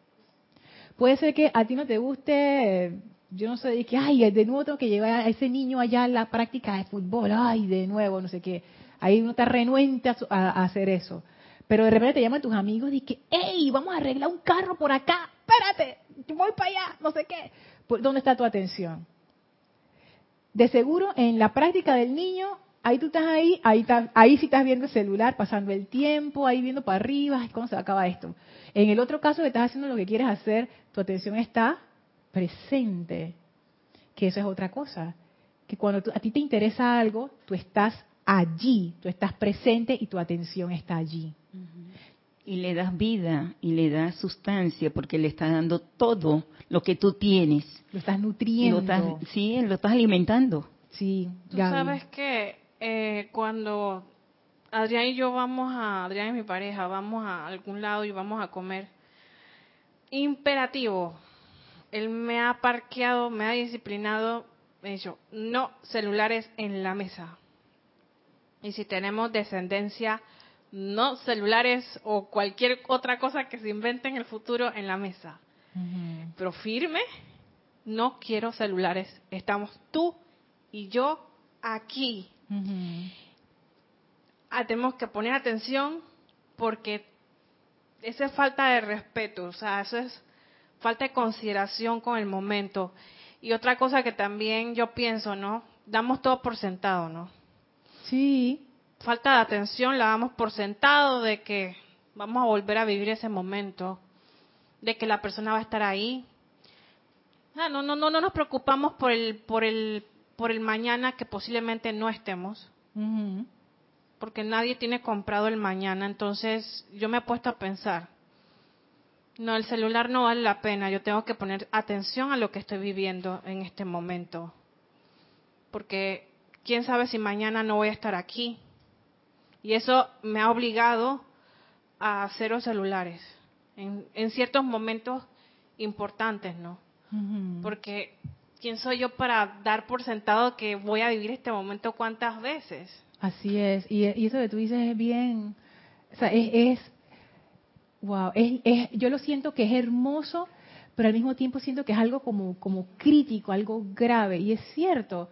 Puede ser que a ti no te guste, yo no sé, de que, ay, de nuevo tengo que llevar a ese niño allá a la práctica de fútbol, ay, de nuevo, no sé qué. Ahí uno está renuente a, hacer eso. Pero de repente te llaman tus amigos y que, hey, vamos a arreglar un carro por acá, espérate, voy para allá, no sé qué. ¿Dónde está tu atención? De seguro, en la práctica del niño, ahí tú estás ahí, ahí, ahí sí estás viendo el celular, pasando el tiempo, ahí viendo para arriba, ¿cómo se acaba esto? En el otro caso estás haciendo lo que quieres hacer, tu atención está presente, que eso es otra cosa, que cuando a ti te interesa algo, tú estás allí, tú estás presente y tu atención está allí. Y le das vida y le das sustancia porque le estás dando todo lo que tú tienes. Lo estás nutriendo. sí, lo estás alimentando. Sí, Tú sabes que eh, cuando Adrián y yo vamos a, Adrián y mi pareja, vamos a algún lado y vamos a comer, imperativo, él me ha parqueado, me ha disciplinado, me ha dicho, no celulares en la mesa. Y si tenemos descendencia, no celulares o cualquier otra cosa que se invente en el futuro en la mesa. Pero firme, no quiero celulares. Estamos tú y yo aquí. Ah, tenemos que poner atención porque esa es falta de respeto, o sea, eso es falta de consideración con el momento. Y otra cosa que también yo pienso, ¿no? Damos todo por sentado, ¿no? Sí. Falta de atención, la damos por sentado de que vamos a volver a vivir ese momento, de que la persona va a estar ahí. Ah, no, no, no, no nos preocupamos por el, por el, por el mañana que posiblemente no estemos. Porque nadie tiene comprado el mañana. Entonces, yo me he puesto a pensar, no, el celular no vale la pena. Yo tengo que poner atención a lo que estoy viviendo en este momento. Porque quién sabe si mañana no voy a estar aquí. Y eso me ha obligado a hacer los celulares en, ciertos momentos importantes, ¿no? Porque ¿quién soy yo para dar por sentado que voy a vivir este momento cuántas veces? Así es. Y, eso que tú dices es bien, o sea, es Wow, es, yo lo siento que es hermoso, pero al mismo tiempo siento que es algo como, como crítico, algo grave. Y es cierto,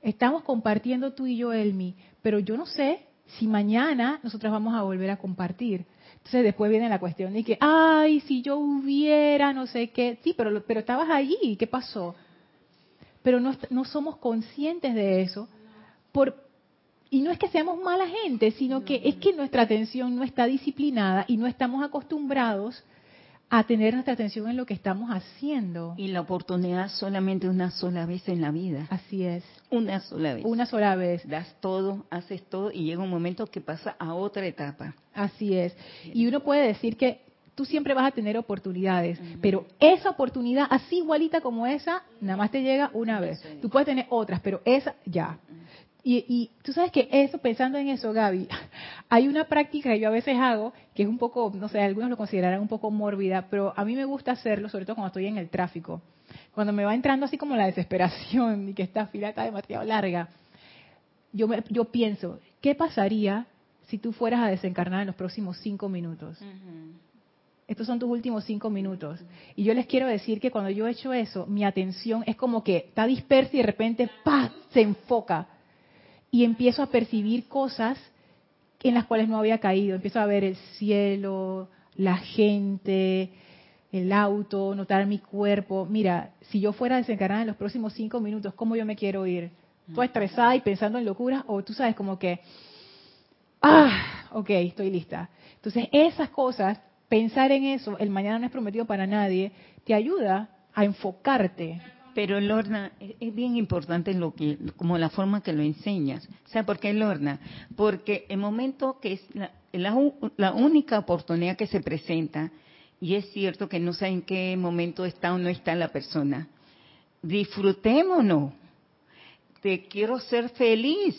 estamos compartiendo tú y yo, Elmi, pero yo no sé si mañana nosotros vamos a volver a compartir. Entonces después viene la cuestión de que, ay, si yo hubiera, no sé qué. Sí, pero, pero estabas allí, ¿qué pasó? Pero no, no somos conscientes de eso por, y no es que seamos mala gente, sino que es que nuestra atención no está disciplinada y no estamos acostumbrados a tener nuestra atención en lo que estamos haciendo. Y la oportunidad solamente una sola vez en la vida. Así es. Una sola vez. Una sola vez. Das todo, haces todo y llega un momento que pasa a otra etapa. Así es. Y uno puede decir que tú siempre vas a tener oportunidades, pero esa oportunidad, así igualita como esa, nada más te llega una vez. Tú puedes tener otras, pero esa ya. Y, tú sabes que eso, pensando en eso, Gaby, hay una práctica que yo a veces hago que es un poco, no sé, algunos lo considerarán un poco mórbida, pero a mí me gusta hacerlo, sobre todo cuando estoy en el tráfico. Cuando me va entrando así como la desesperación y que esta fila está demasiado larga, yo, me, yo pienso, ¿qué pasaría si tú fueras a desencarnar en los próximos cinco minutos? Estos son tus últimos cinco minutos. Y yo les quiero decir que cuando yo he hecho eso, mi atención es como que está dispersa y de repente ¡pah! se enfoca y empiezo a percibir cosas en las cuales no había caído. Empiezo a ver el cielo, la gente, el auto, notar mi cuerpo. Mira, si yo fuera desencarnada en los próximos cinco minutos, ¿cómo yo me quiero ir? ¿Tú estresada y pensando en locuras? O tú sabes como que, ah, ok, estoy lista. Entonces, esas cosas, pensar en eso, el mañana no es prometido para nadie, te ayuda a enfocarte pero Lorna, es bien importante lo que, como la forma que lo enseñas. ¿Sabe por qué Lorna? Porque el momento que es la, única oportunidad que se presenta, y es cierto que no sé en qué momento está o no está la persona, disfrutémonos. Te quiero ser feliz,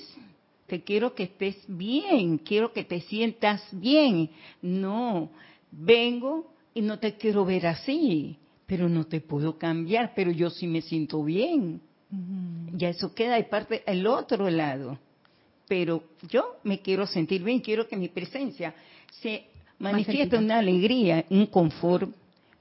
te quiero que estés bien, quiero que te sientas bien. No, vengo y no te quiero ver así pero no te puedo cambiar, pero yo sí me siento bien. Ya eso queda de parte al otro lado. pero yo me quiero sentir bien, quiero que mi presencia se manifieste una alegría, un confort.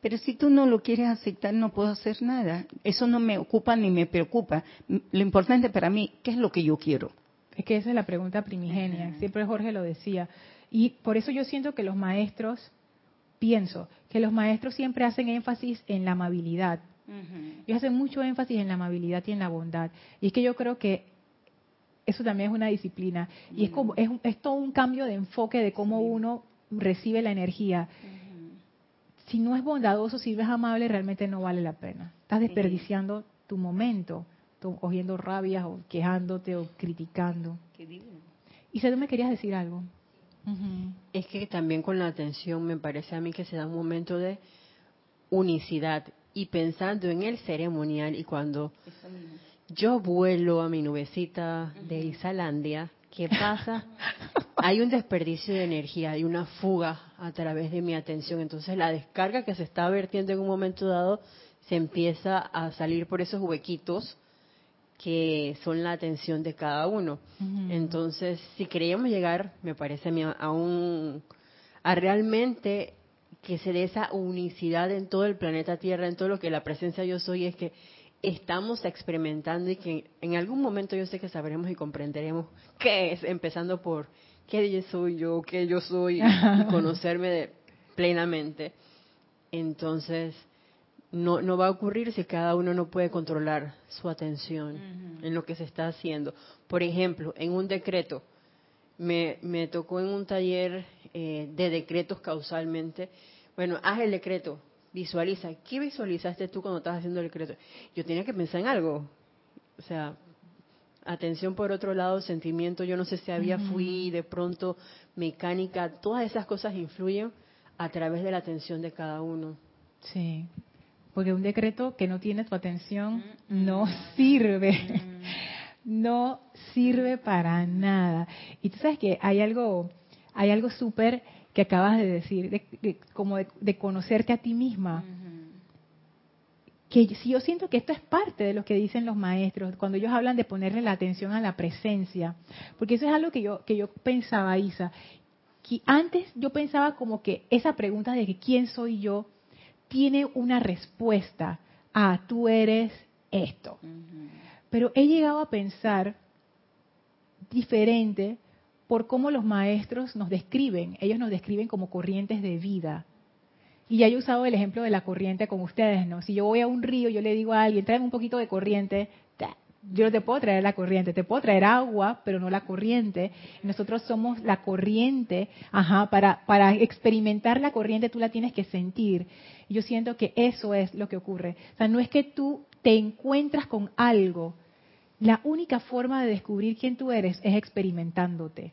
Pero si tú no lo quieres aceptar, no puedo hacer nada. Eso no me ocupa ni me preocupa. Lo importante para mí, ¿qué es lo que yo quiero? Es que esa es la pregunta primigenia. Siempre Jorge lo decía. Y por eso yo siento que los maestros, pienso, que los maestros siempre hacen énfasis en la amabilidad. Ellos hacen mucho énfasis en la amabilidad y en la bondad. Y es que yo creo que eso también es una disciplina. Y es como es, es, todo un cambio de enfoque de cómo uno recibe la energía. Si no es bondadoso, si no es amable, realmente no vale la pena. Estás desperdiciando tu momento, cogiendo rabias o quejándote o criticando. Y si tú me querías decir algo. Es que también con la atención me parece a mí que se da un momento de unicidad y pensando en el ceremonial y cuando yo vuelo a mi nubecita de Isalandia, ¿qué pasa? hay un desperdicio de energía, hay una fuga a través de mi atención. Entonces la descarga que se está vertiendo en un momento dado se empieza a salir por esos huequitos que son la atención de cada uno. Entonces, si queríamos llegar, me parece a mí, a un a realmente que se dé esa unicidad en todo el planeta Tierra, en todo lo que la presencia yo soy, es que estamos experimentando y que en algún momento yo sé que sabremos y comprenderemos qué es, empezando por qué soy yo, qué yo soy, y conocerme plenamente. Entonces, no, no va a ocurrir si cada uno no puede controlar su atención en lo que se está haciendo. Por ejemplo, en un decreto, me, me tocó en un taller eh, de decretos causalmente, bueno, haz el decreto, visualiza. ¿Qué visualizaste tú cuando estás haciendo el decreto? Yo tenía que pensar en algo. O sea, atención por otro lado, sentimiento, yo no sé si había fui de pronto mecánica, todas esas cosas influyen a través de la atención de cada uno. Sí, porque un decreto que no tiene tu atención no sirve, no sirve para nada. Y tú sabes que hay algo, hay algo súper que acabas de decir, de, como de, conocerte a ti misma. Que si yo siento que esto es parte de lo que dicen los maestros cuando ellos hablan de ponerle la atención a la presencia, porque eso es algo que yo que yo pensaba, Isa, que antes yo pensaba como que esa pregunta de que quién soy yo tiene una respuesta a tú eres esto. Pero he llegado a pensar diferente por cómo los maestros nos describen. Ellos nos describen como corrientes de vida. Y ya he usado el ejemplo de la corriente con ustedes, ¿no? Si yo voy a un río, yo le digo a alguien, tráeme un poquito de corriente, yo no te puedo traer la corriente, te puedo traer agua, pero no la corriente. Nosotros somos la corriente, ajá, para, para experimentar la corriente tú la tienes que sentir. Yo siento que eso es lo que ocurre. O sea, no es que tú te encuentras con algo. La única forma de descubrir quién tú eres es experimentándote.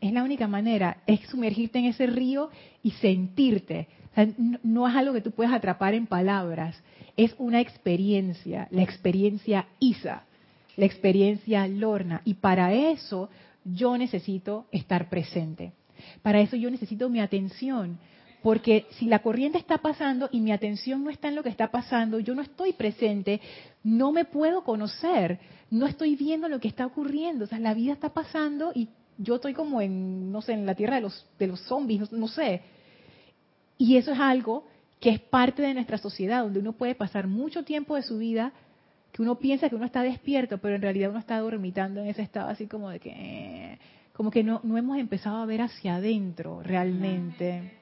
Es la única manera, es sumergirte en ese río y sentirte no, es algo que tú puedas atrapar en palabras, es una experiencia, la experiencia Isa, la experiencia Lorna. Y para eso yo necesito estar presente. Para eso yo necesito mi atención. Porque si la corriente está pasando y mi atención no está en lo que está pasando, yo no estoy presente, no me puedo conocer, no estoy viendo lo que está ocurriendo. O sea, la vida está pasando y yo estoy como en, no sé, en la tierra de los, de los zombies, no sé y eso es algo que es parte de nuestra sociedad, donde uno puede pasar mucho tiempo de su vida que uno piensa que uno está despierto, pero en realidad uno está dormitando en ese estado así como de que, eh, como que no, no hemos empezado a ver hacia adentro realmente.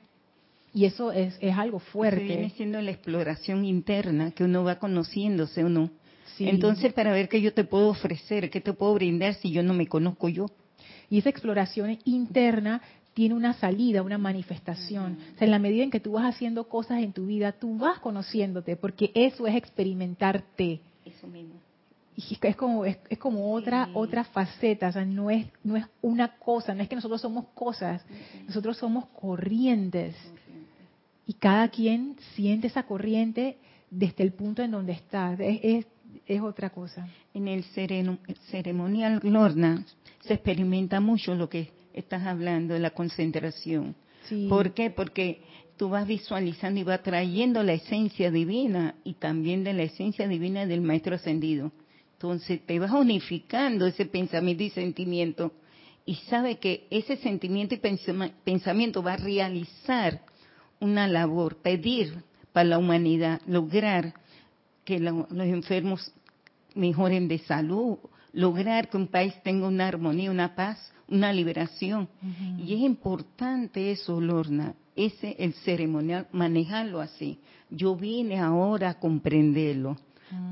Y eso es, es algo fuerte. viene siendo la exploración interna, que uno va conociéndose uno. Entonces, para ver qué yo te puedo ofrecer, qué te puedo brindar si yo no me conozco yo. Y esa exploración interna tiene una salida, una manifestación. O sea, en la medida en que tú vas haciendo cosas en tu vida, tú vas conociéndote, porque eso es experimentarte. Eso mismo. Y es como es, como otra otra faceta, o sea, no es no es una cosa, no es que nosotros somos cosas, nosotros somos corrientes. Y cada quien siente esa corriente desde el punto en donde está. Es, es, otra cosa. En el ceremonial Lorna se experimenta mucho lo que estás hablando de la concentración. ¿Por qué? Porque tú vas visualizando y vas trayendo la esencia divina y también de la esencia divina del Maestro Ascendido. Entonces te vas unificando ese pensamiento y sentimiento y sabe que ese sentimiento y pensamiento va a realizar una labor, pedir para la humanidad, lograr que los enfermos mejoren de salud, lograr que un país tenga una armonía, una paz, una liberación. Y es importante eso, Lorna, ese el ceremonial, manejarlo así. Yo vine ahora a comprenderlo,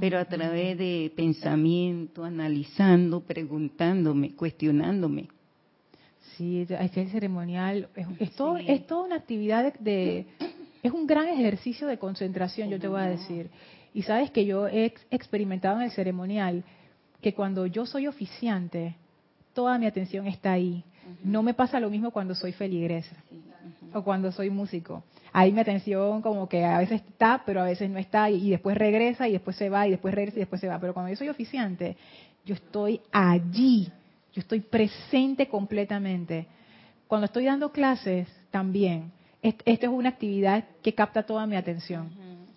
pero a través de pensamiento, analizando, preguntándome, cuestionándome. Sí, el ceremonial es, es, todo, es toda una actividad de, es un gran ejercicio de concentración, yo te voy a decir. Y sabes que yo he experimentado en el ceremonial que cuando yo soy oficiante, toda mi atención está ahí. No me pasa lo mismo cuando soy feligresa o cuando soy músico. Ahí mi atención como que a veces está, pero a veces no está, y, después regresa, y después se va, y después regresa, y después se va. Pero cuando yo soy oficiante, yo estoy allí, yo estoy presente completamente. Cuando estoy dando clases, también. Esta es una actividad que capta toda mi atención.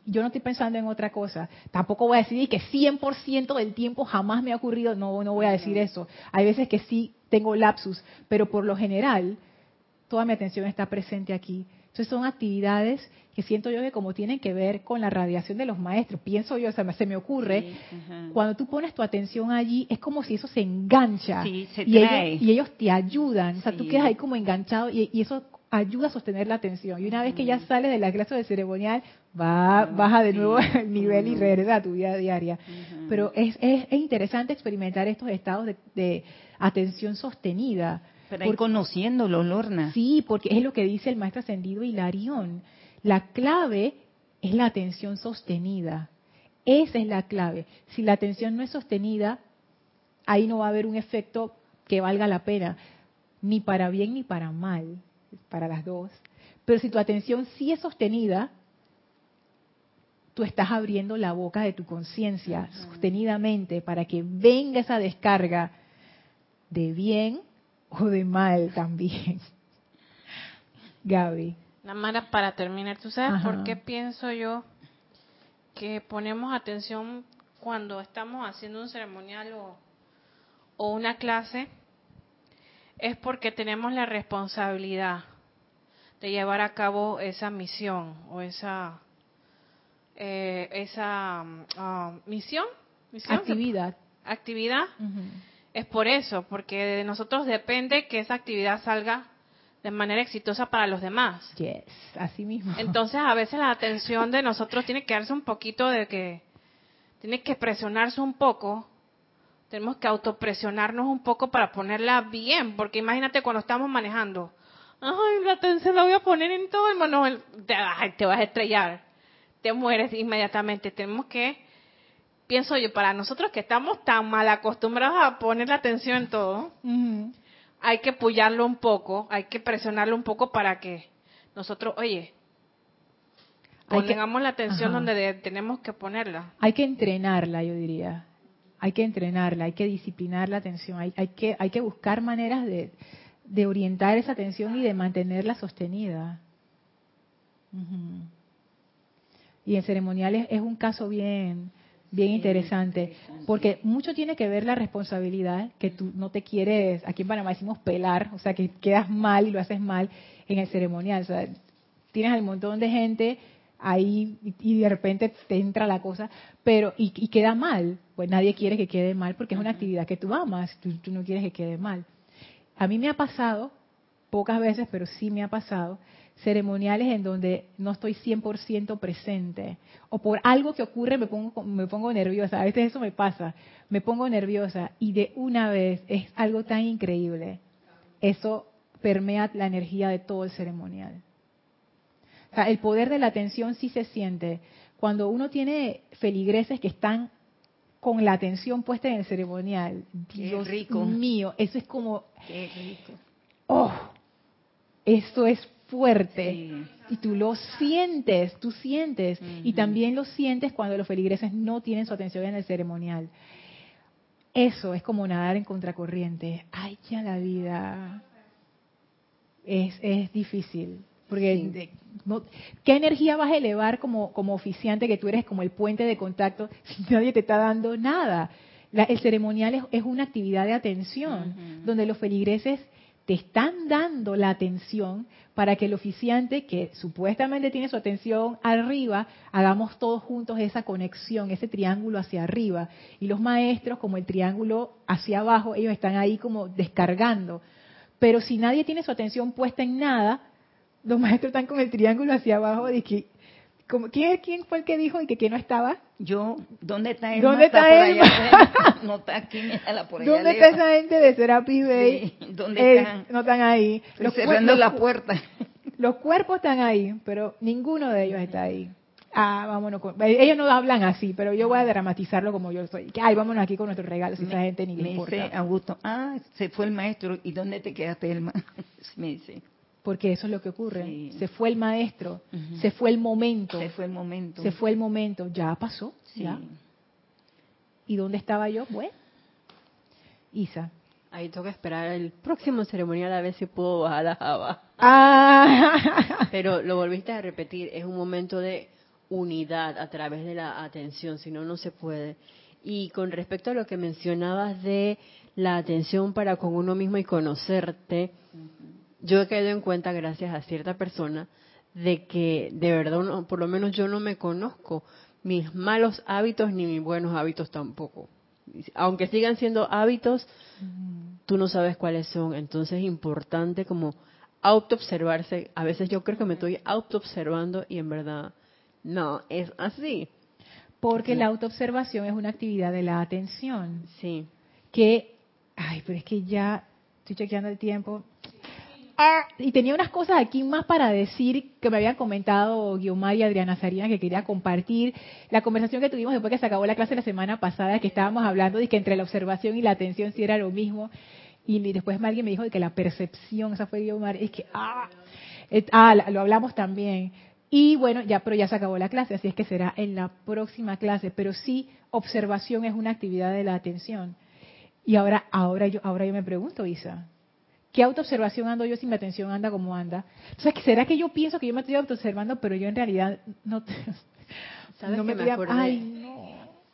Yo no estoy pensando en otra cosa. Tampoco voy a decir que 100% del tiempo jamás me ha ocurrido. No, no voy a decir eso. Hay veces que sí tengo lapsus, pero por lo general toda mi atención está presente aquí. Entonces son actividades que siento yo que como tienen que ver con la radiación de los maestros, pienso yo, o sea, se me ocurre, cuando tú pones tu atención allí, es como si eso se engancha y, ellos, te ayudan, o sea, tú quedas ahí como enganchado y, eso ayuda a sostener la atención. Y una vez que ya sales de la clase de ceremonial, va, baja de nuevo el nivel y regresa a tu vida diaria. Pero es, es, interesante experimentar estos estados de atención sostenida pero ahí conociéndolo, Lorna. Sí, porque es lo que dice el maestro ascendido Hilarión. La clave es la atención sostenida. Esa es la clave. Si la atención no es sostenida, ahí no va a haber un efecto que valga la pena, ni para bien ni para mal, para las dos. Pero si tu atención sí es sostenida, tú estás abriendo la boca de tu conciencia sostenidamente para que venga esa descarga de bien o de mal también. Gaby. Nada más para terminar, ¿tú sabes por qué pienso yo que ponemos atención cuando estamos haciendo un ceremonial o, o una clase? Es porque tenemos la responsabilidad de llevar a cabo esa misión o esa eh, esa ah, misión, actividad actividad es por eso, porque de nosotros depende que esa actividad salga de manera exitosa para los demás. Yes, así mismo. Entonces, a veces la atención de nosotros tiene que darse un poquito de que tiene que presionarse un poco. Tenemos que autopresionarnos un poco para ponerla bien, porque imagínate cuando estamos manejando. Ay, la atención la voy a poner en todo, hermano. Te, te vas a estrellar. Te mueres inmediatamente. Tenemos que pienso yo, para nosotros que estamos tan mal acostumbrados a poner la atención en todo, hay que pullarlo un poco, hay que presionarlo un poco para que nosotros, oye, pongamos la atención donde tenemos que ponerla. Hay que entrenarla, yo diría. Hay que entrenarla, hay que disciplinar la atención, hay, hay que, hay que buscar maneras de, de, orientar esa atención y de mantenerla sostenida. Y en ceremoniales es un caso bien, Bien interesante, porque mucho tiene que ver la responsabilidad que tú no te quieres, aquí en Panamá decimos pelar, o sea, que quedas mal y lo haces mal en el ceremonial. O sea, tienes al montón de gente ahí y de repente te entra la cosa, pero y, queda mal. Pues nadie quiere que quede mal porque es una actividad que tú amas, tú, tú no quieres que quede mal. A mí me ha pasado, pocas veces, pero sí me ha pasado, ceremoniales en donde no estoy 100% presente o por algo que ocurre me pongo me pongo nerviosa, a veces eso me pasa, me pongo nerviosa y de una vez es algo tan increíble. Eso permea la energía de todo el ceremonial. O sea, el poder de la atención sí se siente cuando uno tiene feligreses que están con la atención puesta en el ceremonial. Dios rico. mío, eso es como Qué rico. Oh, eso es fuerte. Y tú lo sientes, tú sientes. Y también lo sientes cuando los feligreses no tienen su atención en el ceremonial. Eso es como nadar en contracorriente. Ay, ya la vida. Es, es difícil. Porque ¿qué energía vas a elevar como, como oficiante que tú eres como el puente de contacto si nadie te está dando nada? el ceremonial es, una actividad de atención, donde los feligreses te están dando la atención para que el oficiante, que supuestamente tiene su atención arriba, hagamos todos juntos esa conexión, ese triángulo hacia arriba. Y los maestros, como el triángulo hacia abajo, ellos están ahí como descargando. Pero si nadie tiene su atención puesta en nada, los maestros están con el triángulo hacia abajo de que ¿quién, ¿Quién fue el que dijo y que quién no estaba? Yo, ¿dónde está él? ¿Dónde está, no está aquí, por allá ¿Dónde está esa gente de Serapis Bay? ¿Dónde eh, están? No están ahí. Los cerrando la puerta. Los cuerpos están ahí, pero ninguno de ellos está ahí. Ah, vámonos. ellos no hablan así, pero yo voy a dramatizarlo como yo soy. Que, ay, vámonos aquí con nuestros regalos. esa gente ni le importa. Dice Augusto, ah, se fue el maestro. ¿Y dónde te quedaste, el maestro? me dice porque eso es lo que ocurre. Se fue el maestro, se fue el momento. Se fue el momento. Se fue el momento, ya pasó. ¿ya? ¿Y dónde estaba yo? Bueno, Isa. Ahí toca esperar el próximo ceremonial a ver si puedo bajar la java. Ah. Pero lo volviste a repetir, es un momento de unidad a través de la atención, si no, no se puede. Y con respecto a lo que mencionabas de la atención para con uno mismo y conocerte, yo he caído en cuenta, gracias a cierta persona, de que de verdad, por lo menos yo no me conozco mis malos hábitos ni mis buenos hábitos tampoco. Aunque sigan siendo hábitos, tú no sabes cuáles son. Entonces es importante como autoobservarse. A veces yo creo que me estoy autoobservando y en verdad no, es así. Porque la autoobservación es una actividad de la atención. Sí. Que, ay, pero es que ya estoy chequeando el tiempo. Ah, y tenía unas cosas aquí más para decir que me habían comentado Guiomar y Adriana Sarina que quería compartir. La conversación que tuvimos después que se acabó la clase la semana pasada, que estábamos hablando de que entre la observación y la atención sí era lo mismo. Y después alguien me dijo de que la percepción, esa fue Guiomar, es que, ah, ah, lo hablamos también. Y bueno, ya, pero ya se acabó la clase, así es que será en la próxima clase. Pero sí, observación es una actividad de la atención. Y ahora, ahora yo, ahora yo me pregunto, Isa, ¿Qué autoobservación ando yo si mi atención anda como anda? Sea, ¿será que yo pienso que yo me estoy autoobservando, pero yo en realidad no... ¿Sabes no me, me acordé? Ay, no.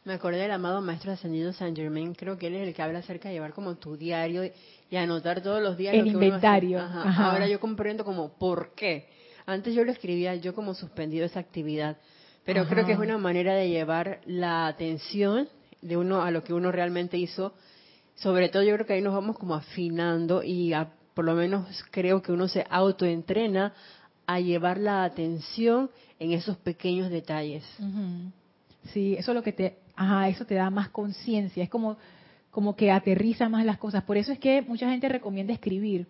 Me acordé del amado Maestro Ascendido San Germain, creo que él es el que habla acerca de llevar como tu diario y anotar todos los días. El inventario. Ahora yo comprendo como por qué. Antes yo lo escribía, yo como suspendido esa actividad, pero creo que es una manera de llevar la atención de uno a lo que uno realmente hizo sobre todo yo creo que ahí nos vamos como afinando y por lo menos creo que uno se autoentrena a llevar la atención en esos pequeños detalles. Sí, eso es lo que te, ajá, eso te da más conciencia, es como como que aterriza más las cosas. Por eso es que mucha gente recomienda escribir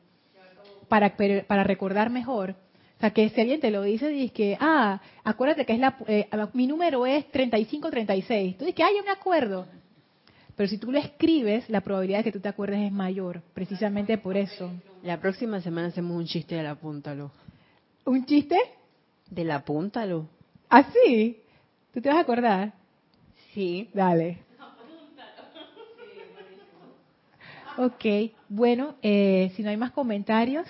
para para recordar mejor. O sea, que si alguien te lo dice, dices que, ah, acuérdate que es la, eh, mi número es 3536. Tú dices que, ah, yo me acuerdo. Pero si tú lo escribes, la probabilidad de que tú te acuerdes es mayor, precisamente por eso. La próxima semana hacemos un chiste del apúntalo. ¿Un chiste? Del apúntalo. ¿Ah, sí? ¿Tú te vas a acordar? Sí. Dale. Ok, bueno, eh, si no hay más comentarios,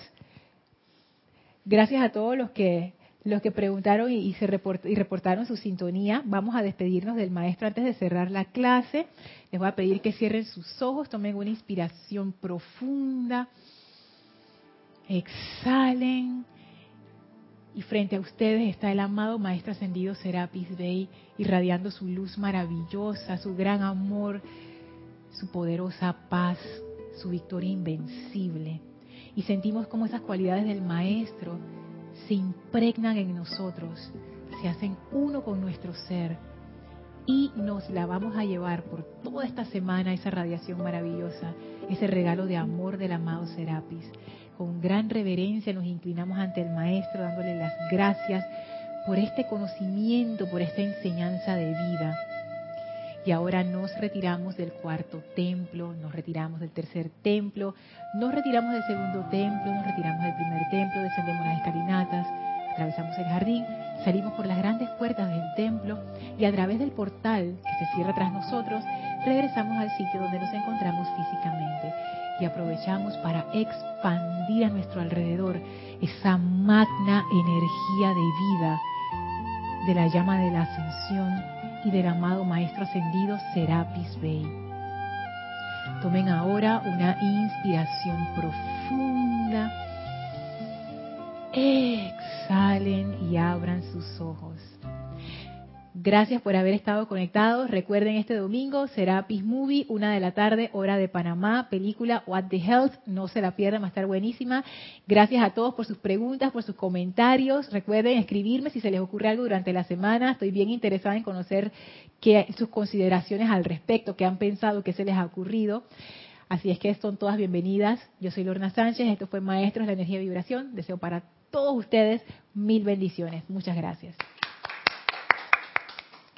gracias a todos los que los que preguntaron y, se y reportaron su sintonía. Vamos a despedirnos del maestro antes de cerrar la clase. Les voy a pedir que cierren sus ojos, tomen una inspiración profunda, exhalen. Y frente a ustedes está el amado Maestro Ascendido Serapis Bey, irradiando su luz maravillosa, su gran amor, su poderosa paz, su victoria invencible. Y sentimos como esas cualidades del Maestro se impregnan en nosotros, se hacen uno con nuestro ser y nos la vamos a llevar por toda esta semana esa radiación maravillosa, ese regalo de amor del amado Serapis. Con gran reverencia nos inclinamos ante el Maestro dándole las gracias por este conocimiento, por esta enseñanza de vida. Y ahora nos retiramos del cuarto templo, nos retiramos del tercer templo, nos retiramos del segundo templo, nos retiramos del primer templo, descendemos las escalinatas, atravesamos el jardín, salimos por las grandes puertas del templo y a través del portal que se cierra tras nosotros, regresamos al sitio donde nos encontramos físicamente y aprovechamos para expandir a nuestro alrededor esa magna energía de vida de la llama de la ascensión y del amado Maestro Ascendido Serapis Bey. Tomen ahora una inspiración profunda. Exhalen y abran sus ojos. Gracias por haber estado conectados. Recuerden, este domingo será Peace Movie, una de la tarde, hora de Panamá, película What the Health. No se la pierdan, va a estar buenísima. Gracias a todos por sus preguntas, por sus comentarios. Recuerden escribirme si se les ocurre algo durante la semana. Estoy bien interesada en conocer qué, sus consideraciones al respecto, qué han pensado, qué se les ha ocurrido. Así es que son todas bienvenidas. Yo soy Lorna Sánchez, esto fue Maestros de la Energía y Vibración. Deseo para todos ustedes mil bendiciones. Muchas gracias.